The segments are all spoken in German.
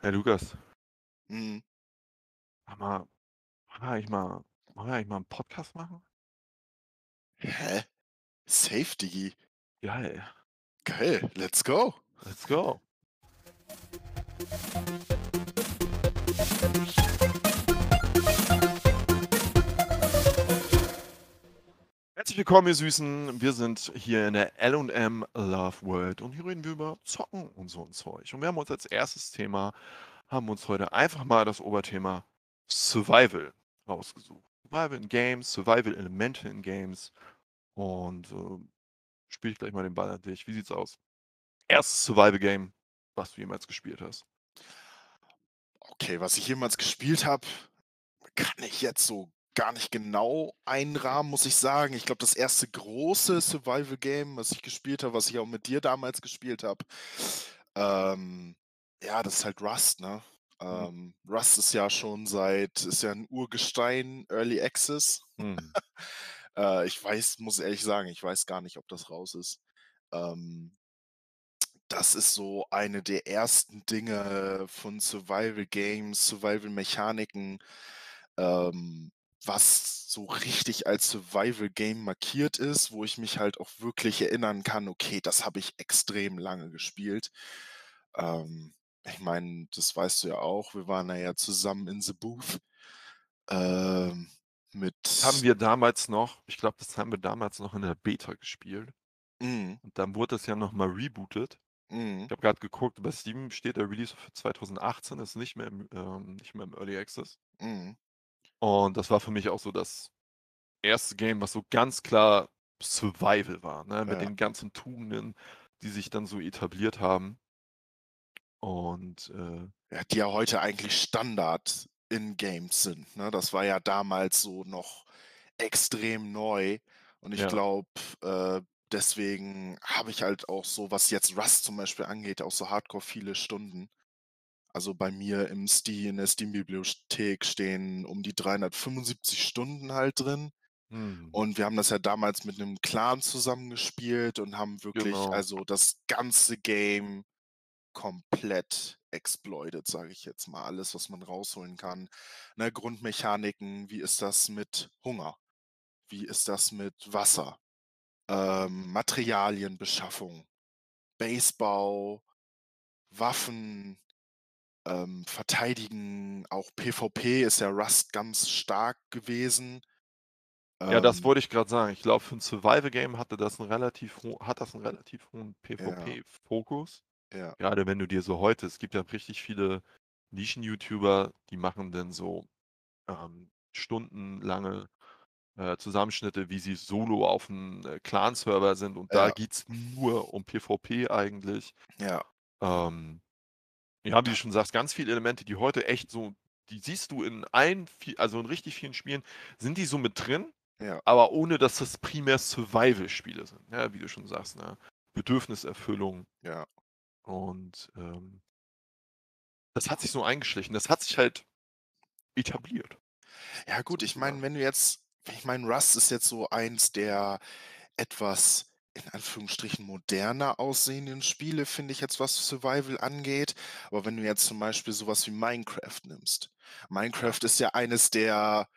Hey Lukas, Mhm. sag mal, wollen wir eigentlich mal, wollen wir eigentlich mal einen Podcast machen? Hä? Safe, Digi. Geil, Geil, let's go. let's go. Herzlich willkommen, ihr Süßen. Wir sind hier in der L&M Love World und hier reden wir über Zocken und so ein Zeug. Und wir haben uns als erstes Thema, haben uns heute einfach mal das Oberthema Survival rausgesucht. Survival in Games, Survival-Elemente in Games und äh, spiele ich gleich mal den Ball an dich. Wie sieht's aus? Erstes Survival-Game, was du jemals gespielt hast. Okay, was ich jemals gespielt habe, kann ich jetzt so gar nicht genau einrahmen, muss ich sagen. Ich glaube, das erste große Survival-Game, was ich gespielt habe, was ich auch mit dir damals gespielt habe, ähm, ja, das ist halt Rust, ne? Mhm. Ähm, Rust ist ja schon seit, ist ja ein Urgestein, Early Access. Hm. Äh, ich weiß, muss ehrlich sagen, ich weiß gar nicht, ob das raus ist. Ähm, das ist so eine der ersten Dinge von Survival Games, Survival Mechaniken, ähm, was so richtig als Survival Game markiert ist, wo ich mich halt auch wirklich erinnern kann, okay, das habe ich extrem lange gespielt. Ähm, ich meine, das weißt du ja auch, wir waren ja zusammen in The Booth. Ähm, mit. Das haben wir damals noch, ich glaube, das haben wir damals noch in der Beta gespielt. Mhm, Und dann wurde das ja nochmal rebootet. mhm, Ich habe gerade geguckt, bei Steam steht der Release für 2018, ist nicht mehr im, ähm, nicht mehr im Early Access. mhm. Und das war für mich auch so das erste Game, was so ganz klar Survival war, ne? mit Ja. den ganzen Tugenden, die sich dann so etabliert haben. Und äh, Ja, die ja heute eigentlich Standard in Games sind, ne? Das war ja damals so noch extrem neu und ich Ja. glaube, äh, deswegen habe ich halt auch so, was jetzt Rust zum Beispiel angeht, auch so hardcore viele Stunden. Also bei mir im Steam in der Steam-Bibliothek stehen um die 375 Stunden halt drin hm, und wir haben das ja damals mit 'nem Clan zusammengespielt und haben wirklich Genau. also das ganze Game komplett exploited, sage ich jetzt mal. Alles, was man rausholen kann, ne? Grundmechaniken, wie ist das mit Hunger? Wie ist das mit Wasser? Ähm, Materialienbeschaffung, Basebau, Waffen, ähm, Verteidigen, auch PvP ist ja Rust ganz stark gewesen. Ja, das Ähm, wollte ich gerade sagen. Ich glaube, für ein Survival-Game hatte das 'n relativ hat das einen relativ hohen Ja. PvP-Fokus. ja, Gerade wenn du dir so heute es gibt ja richtig viele Nischen-YouTuber, die machen dann so, ähm, stundenlange, äh, Zusammenschnitte, wie sie solo auf'm, äh, Clan-Server sind und da ja, geht's nur um PvP eigentlich. ja, Ähm, ja, wie du schon sagst, ganz viele Elemente, die heute echt so die siehst du in allen also in richtig vielen Spielen sind die so mit drin, ja, aber ohne dass das primär Survival-Spiele sind, ne, wie du schon sagst, ne? Bedürfniserfüllung ja. und, ähm das hat sich so eingeschlichen. Das hat sich halt etabliert, Ja gut, ich meine, wenn du jetzt ich meine, Rust ist jetzt so eins der etwas in Anführungsstrichen moderner aussehenden Spiele, finde ich jetzt, was Survival angeht. Aber wenn du jetzt zum Beispiel so was wie Minecraft nimmst. Ja. Minecraft ist ja eines der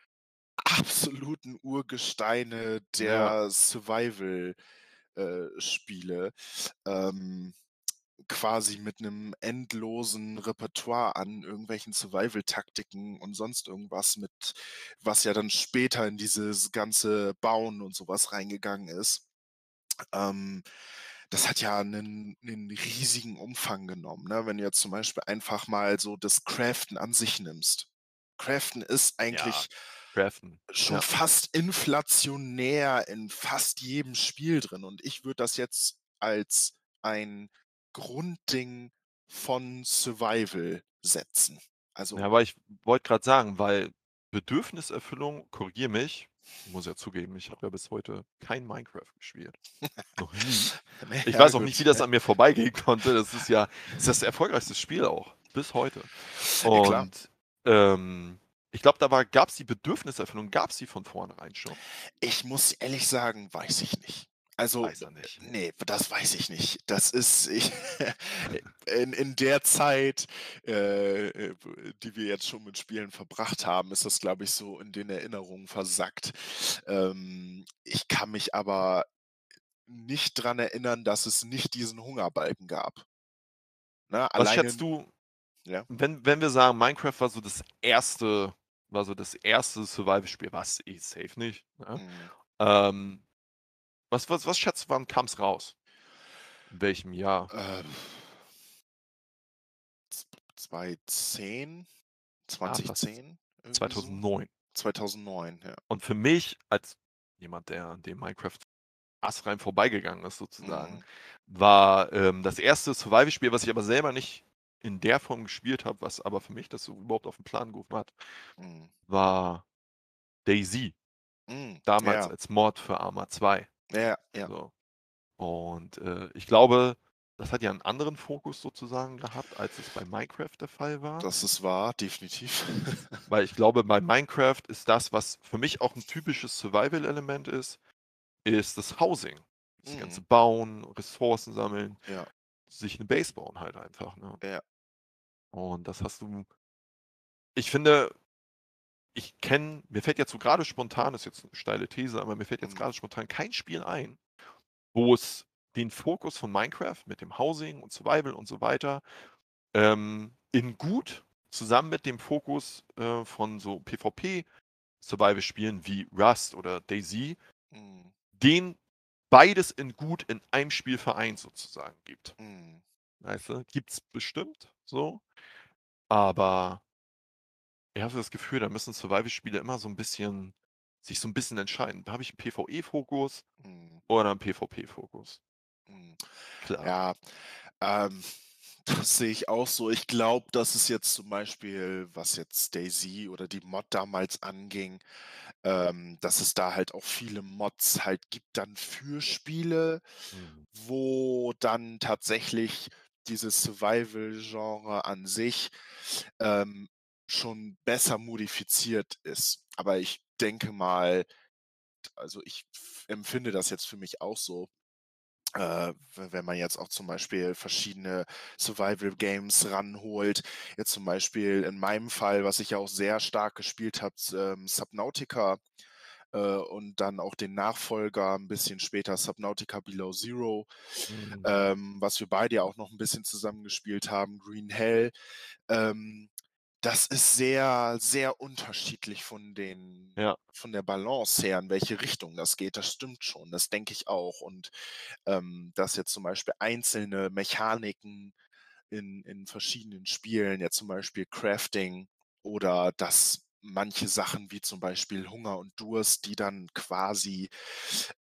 absoluten Urgesteine Ja. der Survival, äh, Spiele. Ähm, quasi mit 'nem endlosen Repertoire an irgendwelchen Survival-Taktiken und sonst irgendwas mit was ja dann später in dieses ganze Bauen und so was reingegangen ist. Ähm, das hat ja 'nen 'nen riesigen Umfang genommen, ne? Wenn du jetzt zum Beispiel einfach mal so das Craften an sich nimmst. Craften ist Ja, eigentlich Craften, schon ja. fast inflationär in fast jedem Spiel drin und ich würde das jetzt als ein Grundding von Survival setzen. Also Ja, aber ich wollte grad sagen, weil Bedürfniserfüllung korrigiere mich, ich muss ja zugeben, ich habe ja bis heute kein Minecraft gespielt. Noch nie. Ich weiß auch nicht, wie das an mir vorbeigehen konnte. Das ist ja ist das erfolgreichste Spiel auch, bis heute. Und, ähm, ich glaube, da war gab's die Bedürfniserfüllung gab's die von vornherein schon? Ich muss ehrlich sagen, weiß ich nicht. Also, Weiß er nicht. ne, das weiß ich nicht. Das ist ich in in der Zeit, äh, äh, die wir jetzt schon mit Spielen verbracht haben, ist das, glaube ich, so in den Erinnerungen versackt. Ähm, ich kann mich aber nicht dran erinnern, dass es nicht diesen Hungerbalken gab. Ne, Was alleine schätzt du, ja? wenn wenn wir sagen, Minecraft war so das erste war so das erste Survival-Spiel, war's eh safe nicht, ne? Mhm. Ähm, was was was schätzt du, wann kam's raus? In welchem Jahr? Z 2010, Ah, passt. 2010, irgendwie so? 2009. 2009, ja. Und für mich als jemand, der an dem Minecraft astrein vorbeigegangen ist sozusagen, Mhm. war, ähm, das erste Survival-Spiel, was ich aber selber nicht in der Form gespielt habe, was aber für mich das so überhaupt auf 'n Plan gerufen hat, Mhm. war DayZ. Hm, Damals ja. als Mod für Arma 2. Ja, ja. So. Und, äh, ich glaube, das hat ja 'n anderen Fokus sozusagen gehabt, als es bei Minecraft der Fall war. Das ist wahr, definitiv. Weil ich glaube, bei Minecraft ist das, was für mich auch 'n typisches Survival-Element ist, ist das Housing. Das ganze Mhm. Bauen, Ressourcen sammeln, Ja. sich 'ne Base bauen halt einfach, ne? Ja. Und das hast du ich finde ich kenne mir fällt jetzt so grade spontan ist jetzt 'ne steile These, aber mir fällt jetzt Mhm. grade spontan kein Spiel ein, wo es den Fokus von Minecraft mit dem Housing und Survival und so weiter, ähm, in gut zusammen mit dem Fokus, äh, von so PvP-Survival-Spielen wie Rust oder DayZ Mhm. den beides in gut in einem Spiel vereint sozusagen gibt. Mhm. Weißt du? Gibt's bestimmt so, aber ich habe so das Gefühl, da müssen Survival-Spiele immer so 'n bisschen sich so 'n bisschen entscheiden. Habe ich 'n PvE-Fokus Mhm. oder 'n PvP-Fokus? Mhm. Klar. Ja, ähm, das sehe ich auch so. Ich glaube, dass es jetzt zum Beispiel, was jetzt DayZ oder die Mod damals anging, ähm, dass es da halt auch viele Mods halt gibt dann für Spiele, Mhm. wo dann tatsächlich dieses Survival-Genre an sich, ähm, schon besser modifiziert ist. Aber ich denke mal also, ich empfinde das jetzt für mich auch so, äh, we wenn man jetzt auch zum Beispiel verschiedene Survival-Games ranholt. Jetzt zum Beispiel in meinem Fall, was ich ja auch sehr stark gespielt habe, ähm, Subnautica, äh, und dann auch den Nachfolger 'n bisschen später, Subnautica Below Zero, Mhm. ähm, was wir beide ja auch noch 'n bisschen zusammen gespielt haben, Green Hell. Ähm, das ist sehr, sehr unterschiedlich von den Ja. von der Balance her, in welche Richtung das geht. Das stimmt schon, das denke ich auch. Und, ähm, dass jetzt zum Beispiel einzelne Mechaniken in in verschiedenen Spielen, jetzt zum Beispiel Crafting oder dass manche Sachen wie zum Beispiel Hunger und Durst, die dann quasi,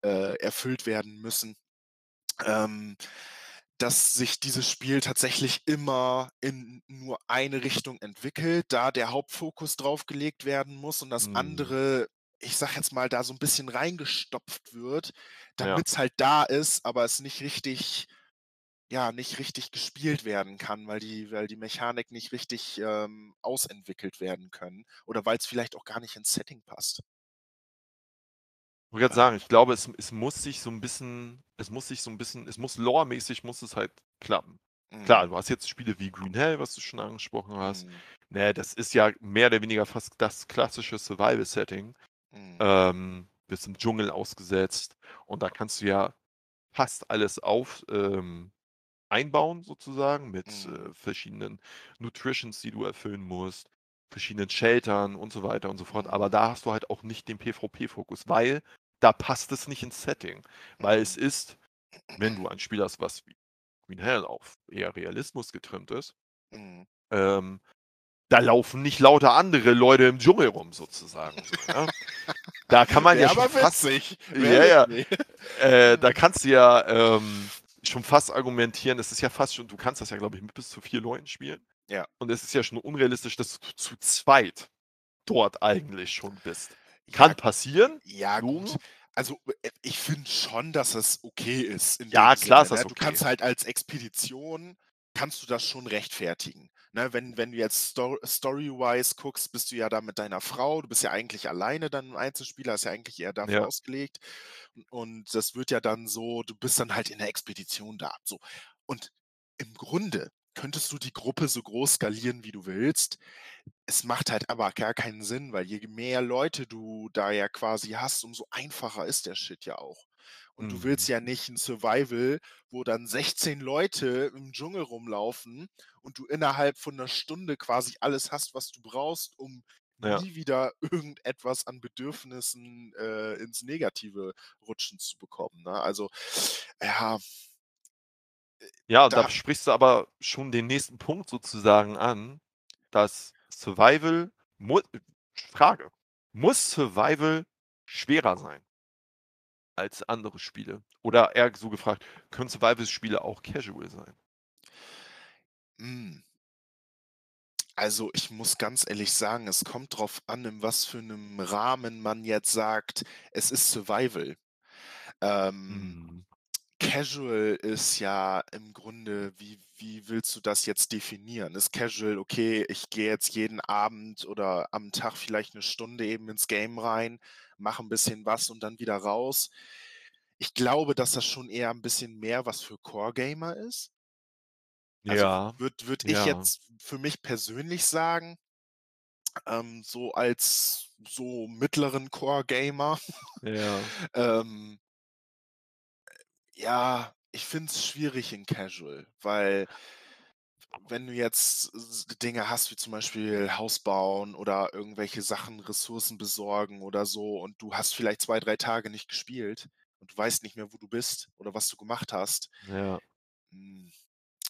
äh, erfüllt werden müssen, ähm, dass sich dieses Spiel tatsächlich immer in nur eine Richtung entwickelt, da der Hauptfokus drauf gelegt werden muss und das Mhm. andere, ich sage jetzt mal, da so 'n bisschen reingestopft wird, Ja. damit's halt da ist, aber es nicht richtig ja, nicht richtig gespielt werden kann, weil die weil die Mechanik nicht richtig, ähm, ausentwickelt werden können oder weil's vielleicht auch gar nicht ins Setting passt. Wollte grad Ähm sagen, ich glaube, es es muss sich so 'n bisschen es muss sich so 'n bisschen es muss lore-mäßig muss es halt klappen. Klar, Mhm. du hast jetzt Spiele wie Green Hell, was du schon angesprochen hast. Mhm. Ne, das ist ja mehr oder weniger fast das klassische Survival-Setting. Mhm. Ähm, bist im Dschungel ausgesetzt und da kannst du ja fast alles auf ähm, einbauen sozusagen mit, Mhm. äh, verschiedenen Nutritions, die du erfüllen musst, verschiedenen Sheltern und so weiter und so fort. Aber da hast du halt auch nicht den PvP-Fokus, weil da passt es nicht ins Setting. Weil es Mhm. ist, wenn du ein Spiel hast, was wie Green Hell auf eher Realismus getrimmt ist Mhm. ähm, da laufen nicht lauter andere Leute im Dschungel rum sozusagen so, ja? Da kann man ja Wäre schon aber fast witzig. ja, ja, äh, da kannst du ja, ähm, schon fast argumentieren es ist ja fast schon du kannst das ja, glaube ich, mit bis zu 4 Leuten spielen. Ja. Und es ist ja schon unrealistisch, dass du zu zweit dort eigentlich schon bist. Ja Kann passieren, ja gut. Logo. Also, äh, ich finde schon, dass es okay ist in Ja, klar Sinne, ist das ne? Du okay. kannst halt als Expedition kannst du das schon rechtfertigen, Ne, wenn wenn du jetzt sto story-wise guckst, bist du ja da mit deiner Frau. Du bist ja eigentlich alleine dann im Einzelspieler, ist ja eigentlich eher dafür Ja. ausgelegt. Und das wird ja dann so du bist dann halt in der Expedition da, so. Und im Grunde könntest du die Gruppe so groß skalieren, wie du willst. Es macht halt aber gar keinen Sinn, weil je mehr Leute du da ja quasi hast, umso einfacher ist der Shit ja auch. Und du willst Mhm. ja nicht 'n Survival, wo dann 16 Leute im Dschungel rumlaufen und du innerhalb von 'ner Stunde quasi alles hast, was du brauchst, um Ja. nie wieder irgendetwas an Bedürfnissen, äh, ins Negative rutschen zu bekommen, ne? Also, ja Ja, da da sprichst du aber schon den nächsten Punkt sozusagen an, dass Survival mu Frage: Muss Survival schwerer sein als andere Spiele? Oder eher so gefragt, können Survival-Spiele auch casual sein? Hm. Also, ich muss ganz ehrlich sagen, es kommt drauf an, in was für 'nem Rahmen man jetzt sagt, es ist Survival. Ähm, Mhm. Casual ist ja im Grunde wie wie willst du das jetzt definieren? Ist casual: „Okay, ich gehe jetzt jeden Abend oder am Tag vielleicht 'ne Stunde eben ins Game rein, mache 'n bisschen was und dann wieder raus?“ Ich glaube, dass das schon eher 'n bisschen mehr was für Core-Gamer ist. Also, Ja, würde würde ich ja. jetzt für mich persönlich sagen, ähm, so als so mittleren Core-Gamer, Ja. ähm äh, ja, ich finde es schwierig in Casual, weil wenn du jetzt Dinge hast wie zum Beispiel Haus bauen oder irgendwelche Sachen, Ressourcen besorgen oder so und du hast vielleicht 2, 3 Tage nicht gespielt und du weißt nicht mehr, wo du bist oder was du gemacht hast. Ja. Hm,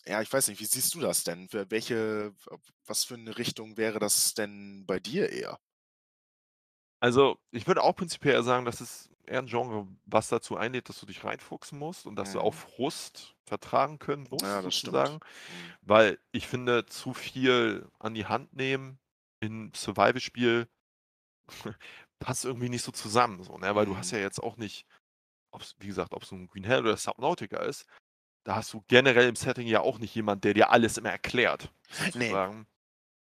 ja, ich weiß nicht, wie siehst du das denn? Für welche was für 'ne Richtung wäre das denn bei dir eher? Also, ich würde auch prinzipiell sagen, das ist eher 'n Genre, was dazu einlädt, dass du dich reinfuchsen musst und dass du auch Mhm. Frust vertragen können Ja, musst stimmt. sozusagen. Mhm. Weil ich finde, zu viel an die Hand nehmen in Survival-Spiel passt irgendwie nicht so zusammen so, ne? Weil du hast Mhm. ja jetzt auch nicht ob's wie gesagt, ob's nun Green Hell oder Subnautica ist, da hast du generell im Setting ja auch nicht jemand, der dir alles immer erklärt, sozusagen.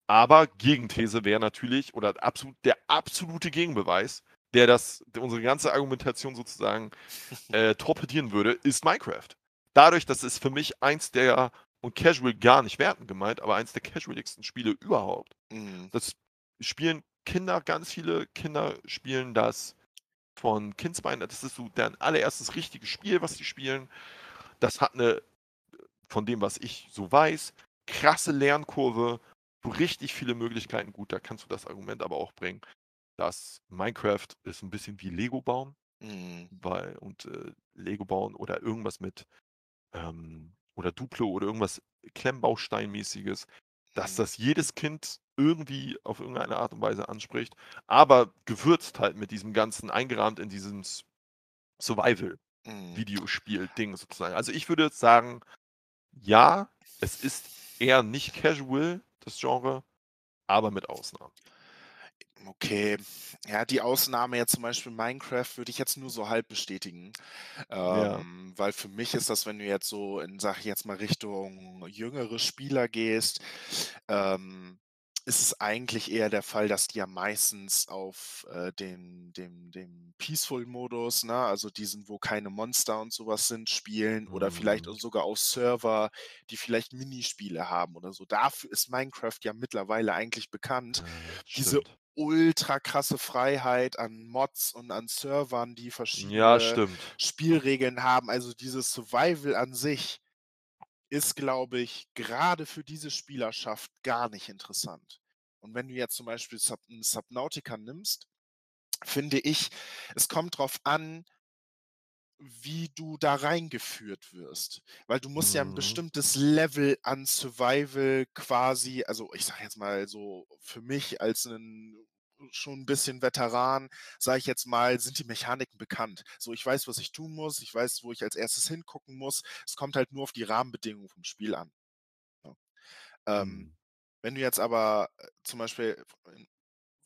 Aber Gegenthese wäre natürlich oder absolut der absolute Gegenbeweis, der das der unsere ganze Argumentation sozusagen, äh, torpedieren würde, ist Minecraft. Dadurch, dass es für mich eins der und casual gar nicht wertend gemeint, aber eins der casualigsten Spiele überhaupt. Mhm. Das spielen Kinder ganz viele Kinder spielen das von Kindsbeinen das ist so deren allererstes richtiges Spiel, was die spielen. Das hat 'ne, äh, von dem, was ich so weiß, krasse Lernkurve, richtig viele Möglichkeiten. Gut, da kannst du das Argument aber auch bringen, dass Minecraft ist 'n bisschen wie Lego bauen, Mhm. weil und, äh, Lego bauen oder irgendwas mit, ähm oder Duplo oder irgendwas Klemmbausteinmäßiges, dass Mhm. das jedes Kind irgendwie auf irgendeine Art und Weise anspricht, aber gewürzt halt mit diesem Ganzen eingerahmt in diesem Mhm. Survival-Videospiel-Ding sozusagen. Also, ich würde sagen, ja, es ist eher nicht casual, das Genre, aber mit Ausnahmen. Okay. Ja, die Ausnahme jetzt zum Beispiel Minecraft würde ich jetzt nur so halb bestätigen. Ja. Ähm, weil für mich ist das, wenn du jetzt so in, sage ich jetzt mal, Richtung jüngere Spieler gehst, ähm, ist es eigentlich eher der Fall, dass die ja meistens auf, äh, den dem dem Peaceful-Modus, ne, also diesen, wo keine Monster und so was sind, spielen oder vielleicht auch Mhm. sogar auf Server, die vielleicht Minispiele haben oder so. Dafür ist Minecraft ja mittlerweile eigentlich bekannt. Ja, Diese. Ultra krasse Freiheit an Mods und an Servern, die Ja, verschiedene stimmt. Spielregeln haben. Also, dieses Survival an sich ist, glaube ich, grade für diese Spielerschaft gar nicht interessant. Und wenn du jetzt zum Beispiel Sub Subnautica nimmst, finde ich, es kommt drauf an wie du da reingeführt wirst. Weil du musst ja 'n Mhm. bestimmtes Level an Survival quasi also, ich sage jetzt mal so, für mich als 'nen schon 'n bisschen Veteran, sage ich jetzt mal, sind die Mechaniken bekannt. So, ich weiß, was ich tun muss, ich weiß, wo ich als Erstes hingucken muss. Es kommt halt nur auf die Rahmenbedingungen vom Spiel an, ne? Ähm, Mhm. wenn du jetzt aber, äh, zum Beispiel,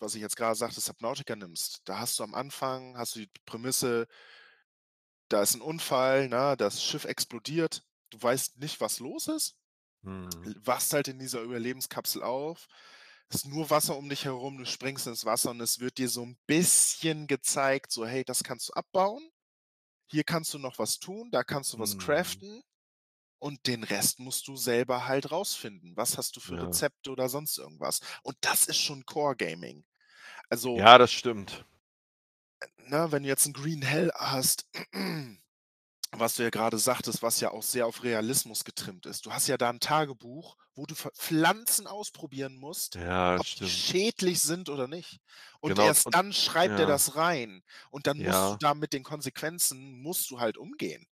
was ich jetzt grade sagte, Subnautica nimmst, da hast du am Anfang hast du die Prämisse da ist 'n Unfall, ne, das Schiff explodiert. Du weißt nicht, was los ist. L wachst halt in dieser Überlebenskapsel auf, ist nur Wasser um dich herum, du springst ins Wasser und es wird dir so 'n bisschen gezeigt, so: „Hey, das kannst du abbauen. Hier kannst du noch was tun, da kannst du was Mhm. craften und den Rest musst du selber halt rausfinden. Was hast du für Ja. Rezepte oder sonst irgendwas?“ Und das ist schon Core Gaming. Also Ja, das stimmt. Äh, ne, wenn du jetzt 'n Green Hell hast, was du ja grade sagtest, was ja auch sehr auf Realismus getrimmt ist. Du hast ja da 'n Tagebuch, wo du Pf Pflanzen ausprobieren musst, Ja, ob die stimmt. schädlich sind oder nicht. Und Genau, erst und dann schreibt er ja. das rein. Und dann musst du Ja. da mit den Konsequenzen musst du halt umgehen.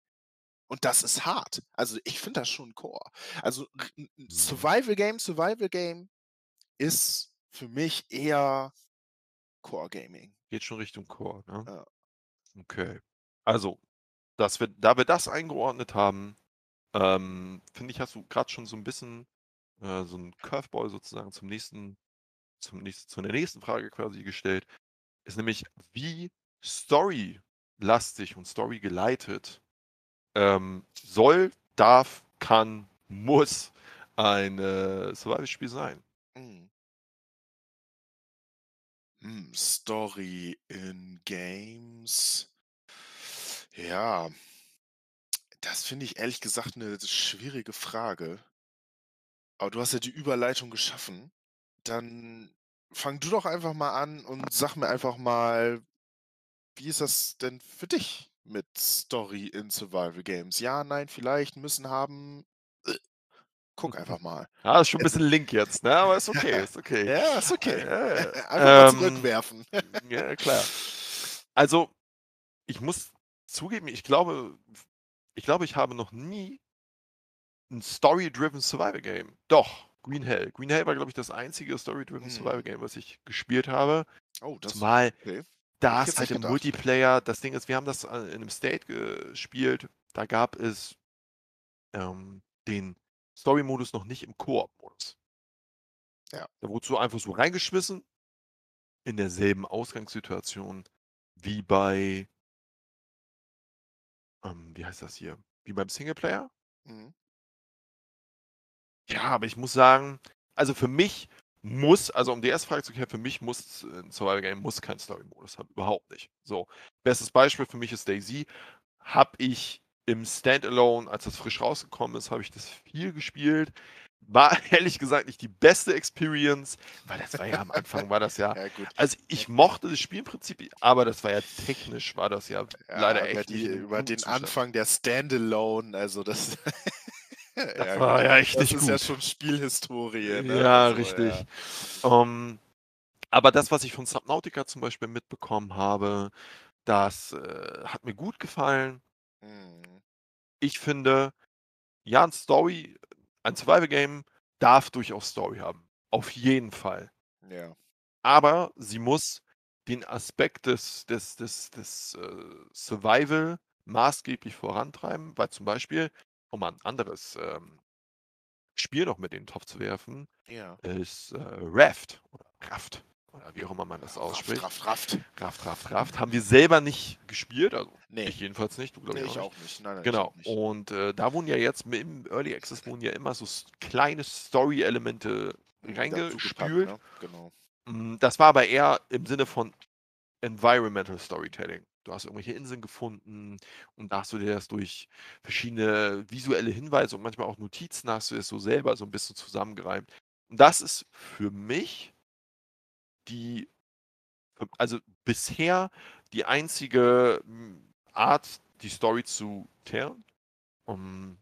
Und das ist hart. Also, ich finde das schon Core. Also, Mhm. Survival Game Survival Game ist für mich eher Core Gaming. Geht schon Richtung Core, ne? Ja. Okay. Also, dass wir da wir das eingeordnet haben, ähm, finde ich, hast du grad schon so 'n bisschen, äh, so 'n Curveball sozusagen zum nächsten zum nächsten zu der nächsten Frage quasi gestellt. Ist nämlich, wie storylastig und storygeleitet, ähm, soll, darf, kann, muss ein, äh, Survival-Spiel sein? Mhm. Hm, Story in Games. Ja. Das finde ich ehrlich gesagt 'ne schwierige Frage. Aber du hast ja die Überleitung geschaffen. Dann fang du doch einfach mal an und sag mir einfach mal, wie ist das denn für dich mit Story in Survival Games? Ja, nein, vielleicht, müssen, haben? Guck einfach mal. Ja, ist schon 'n bisschen Link jetzt, ne, aber ist okay, ist okay. Ja, ist okay. Einfach mal ähm, zurückwerfen. ja, klar. Also, ich muss zugeben, ich glaube ich glaube, ich habe noch nie 'n Story-driven Survival Game doch, Green Hell. Green Hell war, glaube ich, das einzige Story-driven Survival Mhm. Game, was ich gespielt habe. Oh, das Zumal okay. Das jetzt halt im. Multiplayer das Ding ist, wir haben das, äh, in 'nem State gespielt, da gab es, ähm, den Story-Modus noch nicht im Koop-Modus. Ja. Da wurdest du einfach so reingeschmissen in derselben Ausgangssituation wie bei ähm, wie heißt das hier? Wie beim Singleplayer. Mhm. Ja, aber ich muss sagen, also, für mich muss also, um die erste Frage zu klären, für mich muss 'n Survival Game muss keinen Story-Modus haben, überhaupt nicht. So, bestes Beispiel für mich ist DayZ. Habe ich im Standalone, als das frisch rausgekommen ist, habe ich das viel gespielt. War ehrlich gesagt nicht die beste Experience, weil das war ja am Anfang war das ja Ja, gut. also, ich mochte das Spielprinzip, aber das war ja technisch war das ja leider Ja, über echt die über den Zustand. Anfang der Standalone, also, das Das ja gut. war ja echt Das nicht ist ja gut. schon Spielhistorie, ne? Ja, Also, richtig. Ähm, aber das, was ich von Subnautica zum Beispiel mitbekommen habe, das, äh, hat mir gut gefallen. Mhm. Ich finde, ja, 'n Story ein Survival Game darf durchaus Story haben, auf jeden Fall. Ja. Aber sie muss den Aspekt des des des des, äh, Survival maßgeblich vorantreiben, weil zum Beispiel, um mal 'n anderes, ähm, Spiel noch mit in den Topf zu werfen, Ja. ist, äh, Raft oder Raft oder wie auch immer man das Raft, ausspricht. Raft, Raft. Raft, Raft, Raft. Haben wir selber nicht gespielt, also, Ne. ich jedenfalls nicht, du glaube Ne, ich auch ich nicht. nicht. Nein, nein, Genau. nicht. Und, äh, da wurden ja jetzt im Early Access wurden ja immer so kleine Story-Elemente reingespült. ne? Genau. Hm, das war aber eher im Sinne von Environmental Storytelling. Du hast irgendwelche Inseln gefunden und da hast du dir das durch verschiedene visuelle Hinweise und manchmal auch Notizen hast du es so selber so 'n bisschen zusammengereimt. Und das ist für mich die ähm, also, bisher die einzige, hm, Art, die Story zu tellen, um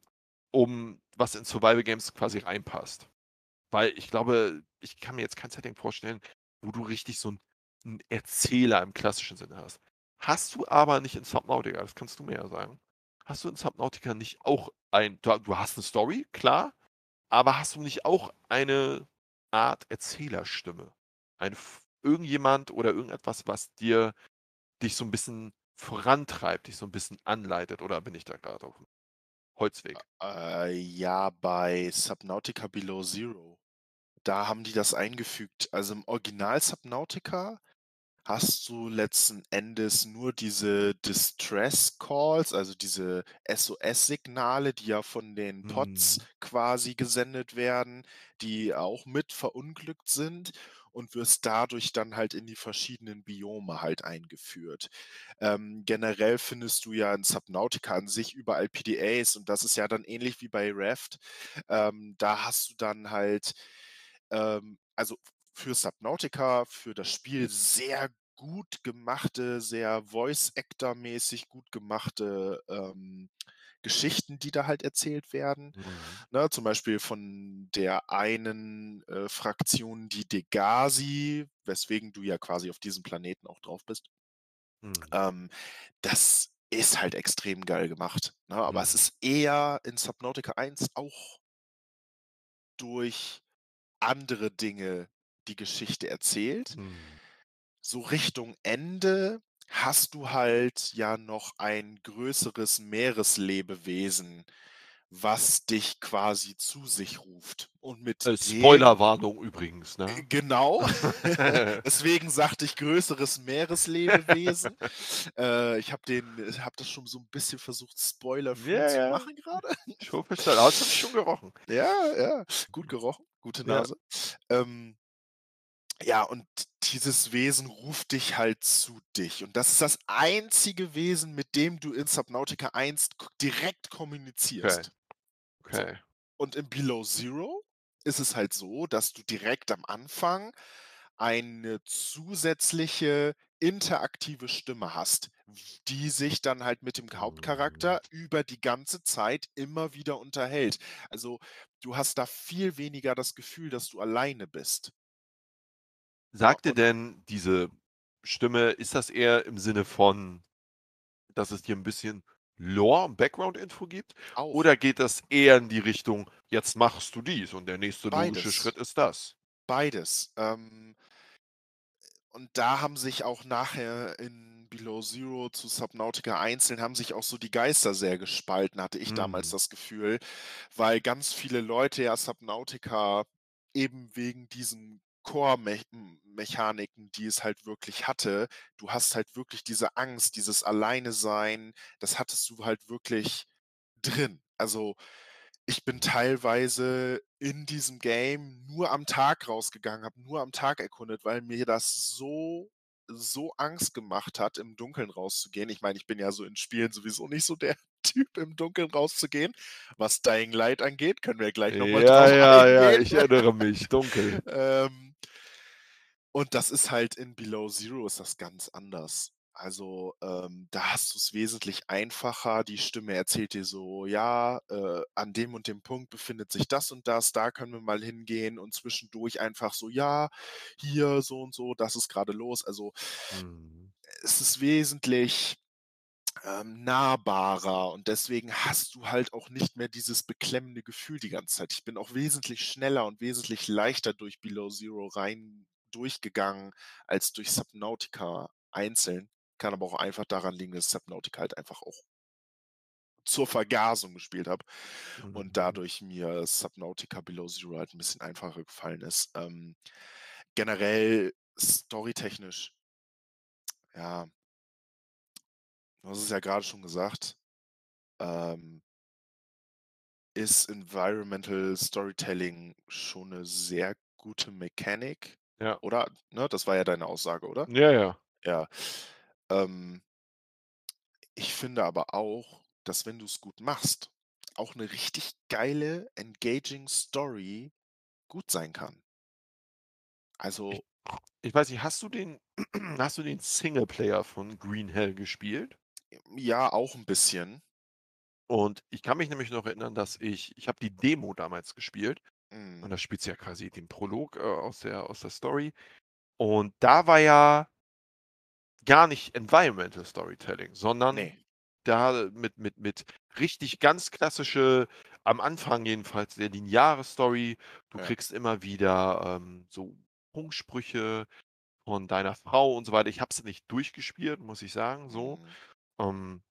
um was in Survival Games quasi reinpasst. Weil ich glaube, ich kann mir jetzt kein Setting vorstellen, wo du richtig so 'n 'n Erzähler im klassischen Sinne hast. Hast du aber nicht in Subnautica, das kannst du mir ja sagen. Hast du in Subnautica nicht auch ein du ha du hast 'ne Story, klar, aber hast du nicht auch eine Art Erzählerstimme? Ein irgendjemand oder irgendetwas, was dir dich so 'n bisschen vorantreibt, dich so 'n bisschen anleitet oder bin ich da grad auf'm Holzweg? Äh, ja, bei Subnautica Below Zero, da haben die das eingefügt. Also, im Original Subnautica hast du letzten Endes nur diese Distress Calls, also diese SOS-Signale, die ja von den Pods Mhm. quasi gesendet werden, die auch mit verunglückt sind und wirst dadurch dann halt in die verschiedenen Biome halt eingeführt. Ähm, generell findest du ja in Subnautica an sich überall PDAs und das ist ja dann ähnlich wie bei Raft. Ähm, da hast du dann halt, ähm, also für Subnautica, für das Spiel sehr gut gemachte, sehr Voice-Actor-mäßig gut gemachte, ähm, Geschichten, die da halt erzählt werden. Mhm. Ne, zum Beispiel von der einen, äh, Fraktion, die Degasi, weswegen du ja quasi auf diesem Planeten auch drauf bist. Mhm. Ähm, das ist halt extrem geil gemacht, ne? Aber es Mhm. ist eher in Subnautica 1 auch durch andere Dinge die Geschichte erzählt. Mhm. So Richtung Ende hast du halt ja noch ein größeres Meereslebewesen, was dich quasi zu sich ruft. Und mit Äh, Spoilerwarnung übrigens, äh, ne? genau, deswegen sagte ich größeres Meereslebewesen. Äh, ich habe den ich habe das schon so 'n bisschen versucht, spoiler-free Ja, zu ja. machen grade. Schon verstanden. Aber das habe ich schon gerochen. Ja, ja, gut gerochen, gute Ja. Nase. Ähm ja, und dieses Wesen ruft dich halt zu dich. Und das ist das einzige Wesen, mit dem du in Subnautica 1 k direkt Okay. kommunizierst. So. Okay. Und in Below Zero ist es halt so, dass du direkt am Anfang eine zusätzliche interaktive Stimme hast, die sich dann halt mit dem. Hauptcharakter über die ganze Zeit immer wieder unterhält. Also, du hast da viel weniger das Gefühl, dass du alleine bist. Sagt dir denn diese Stimme ist das eher im Sinne von, dass es dir 'n bisschen Lore und Background-Info gibt? Auch. Oder geht das eher in die Richtung: „Jetzt machst du dies und der nächste logische Beides. Schritt ist das?“ Beides. Ähm und da haben sich auch nachher in Below Zero zu Subnautica einzeln haben sich auch so die Geister sehr gespalten, hatte ich damals Mhm. das Gefühl, weil ganz viele Leute ja Subnautica eben wegen diesen Core-Mech m Mechaniken, die es halt wirklich hatte du hast halt wirklich diese Angst, dieses Alleinesein, das hattest du halt wirklich drin. Also, ich bin teilweise in diesem Game nur am Tag rausgegangen, habe nur am Tag erkundet, weil mir das so so Angst gemacht hat, im Dunkeln rauszugehen. Ich meine, ich bin ja so in Spielen sowieso nicht so der Typ, im Dunkeln rauszugehen. Was Dying Light angeht, können wir gleich noch mal Ja, drauf ja, ja, eingehen. ich erinnere mich, dunkel. Ähm und das ist halt in Below Zero ist das ganz anders. Also, ähm, da hast du's wesentlich einfacher. Die Stimme erzählt dir so: „Ja, äh, an dem und dem Punkt befindet sich das und das, da können wir mal hingehen.“ Und zwischendurch einfach so: „Ja, hier so und so, das ist grade los.“ Also Mhm. es ist wesentlich, ähm, nahbarer und deswegen hast du halt auch nicht mehr dieses beklemmende Gefühl die ganze Zeit. Ich bin auch wesentlich schneller und wesentlich leichter durch Below Zero rein durchgegangen als durch Subnautica einzeln. Kann aber auch einfach daran liegen, dass Subnautica halt einfach auch zur Vergasung gespielt habe und Mhm. dadurch mir Subnautica Below Zero halt 'n bisschen einfacher gefallen ist. Ähm, generell storytechnisch ja du hast es ja grade schon gesagt, ähm ist Environmental Storytelling schon 'ne sehr gute Mechanik, Ja. oder? Ne, das war ja deine Aussage, oder? Ja, ja. Ja. Ähm ich finde aber auch, dass wenn du's gut machst, auch 'ne richtig geile, engaging Story gut sein kann. Also ich weiß nicht, hast du den hast du den Singleplayer von Green Hell gespielt? Ja, auch 'n bisschen. Und ich kann mich nämlich noch erinnern, dass ich ich habe die Demo damals gespielt und Mhm. da spielst du ja quasi den Prolog, äh, aus der aus der Story. Und da war ja gar nicht Environmental Storytelling, sondern Ne. da mit mit mit richtig ganz klassische am Anfang jedenfalls sehr lineare Story. Du Ja. kriegst immer wieder, ähm, so Funksprüche von deiner Frau und so weiter. Ich habe es nicht durchgespielt, muss ich sagen, so. Mhm. Ähm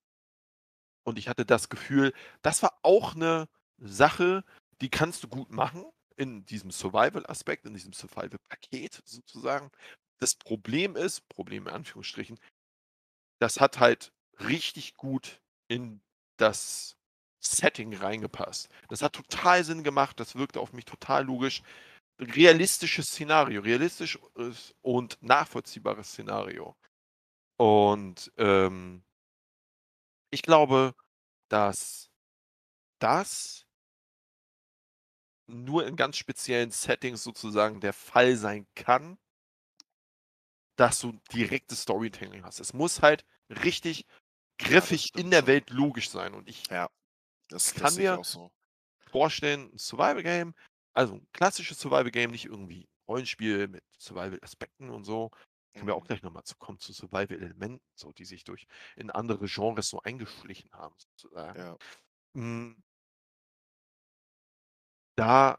und ich hatte das Gefühl, das war auch 'ne Sache, die kannst du gut machen in diesem Survival-Aspekt, in diesem Survival-Paket sozusagen. Das Problem ist Problem in Anführungsstrichen das hat halt richtig gut in das Setting reingepasst. Das hat total Sinn gemacht, das wirkte auf mich total logisch. Realistisches Szenario, realistisches und nachvollziehbares Szenario. Und, ähm ich glaube, dass das nur in ganz speziellen Settings sozusagen der Fall sein kann dass du direktes Storytelling hast. Es muss halt richtig Ja, das griffig in stimmt der. Welt logisch sein und ich Ja, das das kann ich mir auch so. vorstellen, 'n Survival Game also 'n klassisches Survival Game, nicht irgendwie Rollenspiel mit Survival-Aspekten und so. Können wir auch Mhm. gleich noch mal zu kommen, zu Survival-Elementen, so, die sich durch in andere Genres so eingeschlichen haben sozusagen. Ja. Da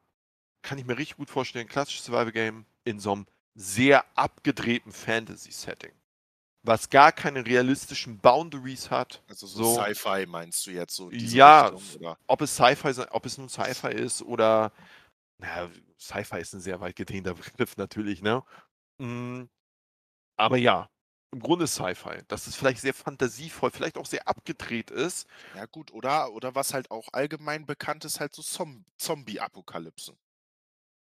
kann ich mir richtig gut vorstellen, klassisches Survival Game in so 'nem sehr abgedrehten Fantasy-Setting, was gar keine realistischen Boundaries hat, Also, so so. Sci-Fi meinst du jetzt so Ja, Richtung, ob es Sci-Fi ob es nun Sci-Fi ist oder na ja, Sci-Fi ist 'n sehr weit gedehnter Begriff natürlich, ne? Hm, aber ja, im Grunde Sci-Fi, dass es vielleicht sehr fantasievoll, vielleicht auch sehr abgedreht ist. Ja gut, oder oder was halt auch allgemein bekannt ist, halt so Zom Zombie-Apokalypse.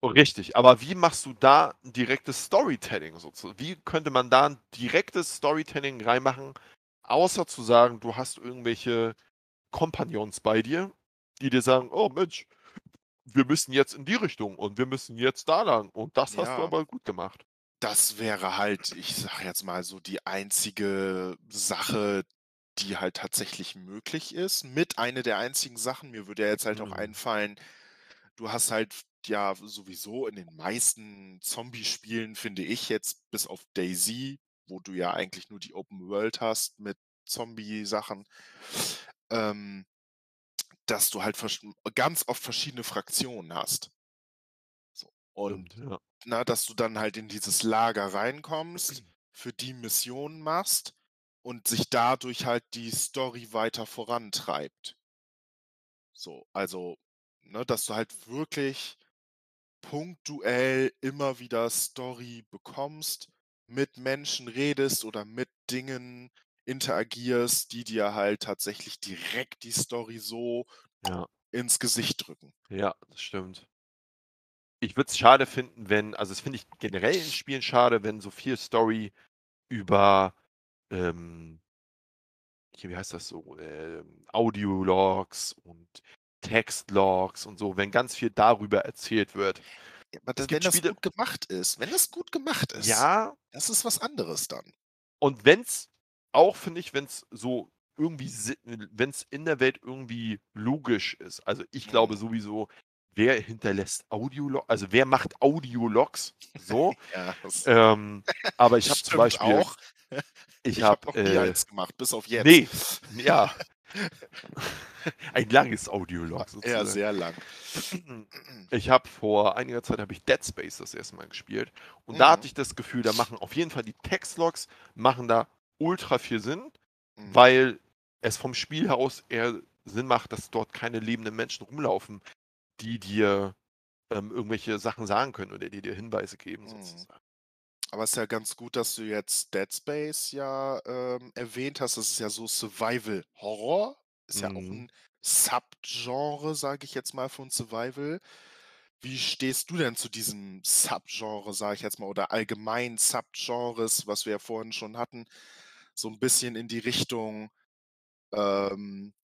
Richtig, aber wie machst du da 'n direktes Storytelling sozu wie könnte man da 'n direktes Storytelling reinmachen, außer zu sagen, du hast irgendwelche Kompagnons bei dir, die dir sagen: „Oh Mensch, wir müssen jetzt in die Richtung und wir müssen jetzt da lang und das hast du Ja. aber gut gemacht.“ Das wäre halt, ich sage jetzt mal so, die einzige Sache, die halt tatsächlich möglich ist, mit eine der einzigen Sachen. Mir würde ja jetzt halt auch Mhm. einfallen, du hast halt ja sowieso in den meisten Zombie-Spielen, finde ich jetzt, bis auf DayZ, wo du ja eigentlich nur die Open World hast mit Zombie-Sachen ähm, dass du halt ganz oft verschiedene Fraktionen hast. So, und, ja. Ne, dass du dann halt in dieses Lager reinkommst, für die Missionen machst und sich dadurch halt die Story weiter vorantreibt. So, also, ne, dass du halt wirklich punktuell immer wieder Story bekommst, mit Menschen redest oder mit Dingen interagierst, die dir halt tatsächlich direkt die Story so Ja. ins Gesicht drücken. Ja, das stimmt. Ich würde es schade finden, wenn also, das finde ich generell in Spielen schade, wenn so viel Story über, ähm hier, wie heißt das so, ähm, Audiologs und Textlogs und so, wenn ganz viel darüber erzählt wird. Ja, aber Es da wenn das Spiele gut gemacht ist wenn das gut gemacht ist, Ja das ist was anderes dann. und wenn's auch finde ich, wenn's so irgendwie si wenn's in der Welt irgendwie logisch ist. Also, ich glaube Mhm. sowieso, wer hinterlässt Audiolo also, wer macht Audiologs so? Ja, Ähm, aber ich habe zum Beispiel auch. ich Ich habe nie äh gemacht, bis auf jetzt. ne, ja. Ein langes Audiolog Ja, sozusagen. sehr lang. Ich habe vor einiger Zeit habe ich Dead Space das 1. Mal gespielt und da hatte Mhm. ich das Gefühl, da machen auf jeden Fall die Textlogs machen da ultra viel Sinn, Mhm. weil es vom Spiel aus eher Sinn macht, dass dort keine lebenden Menschen rumlaufen, die dir, ähm, irgendwelche Sachen sagen können oder die dir Hinweise geben Mhm. sozusagen. Aber ist ja ganz gut, dass du jetzt Dead Space ja, ähm, erwähnt hast. Das ist ja so Survival Horror. Ist ja auch Mhm. 'n Subgenre, sage ich jetzt mal, von Survival. Wie stehst du denn zu diesem Subgenre, sage ich jetzt mal, oder allgemein Subgenres, was wir ja vorhin schon hatten, so 'n bisschen in die Richtung, ähm,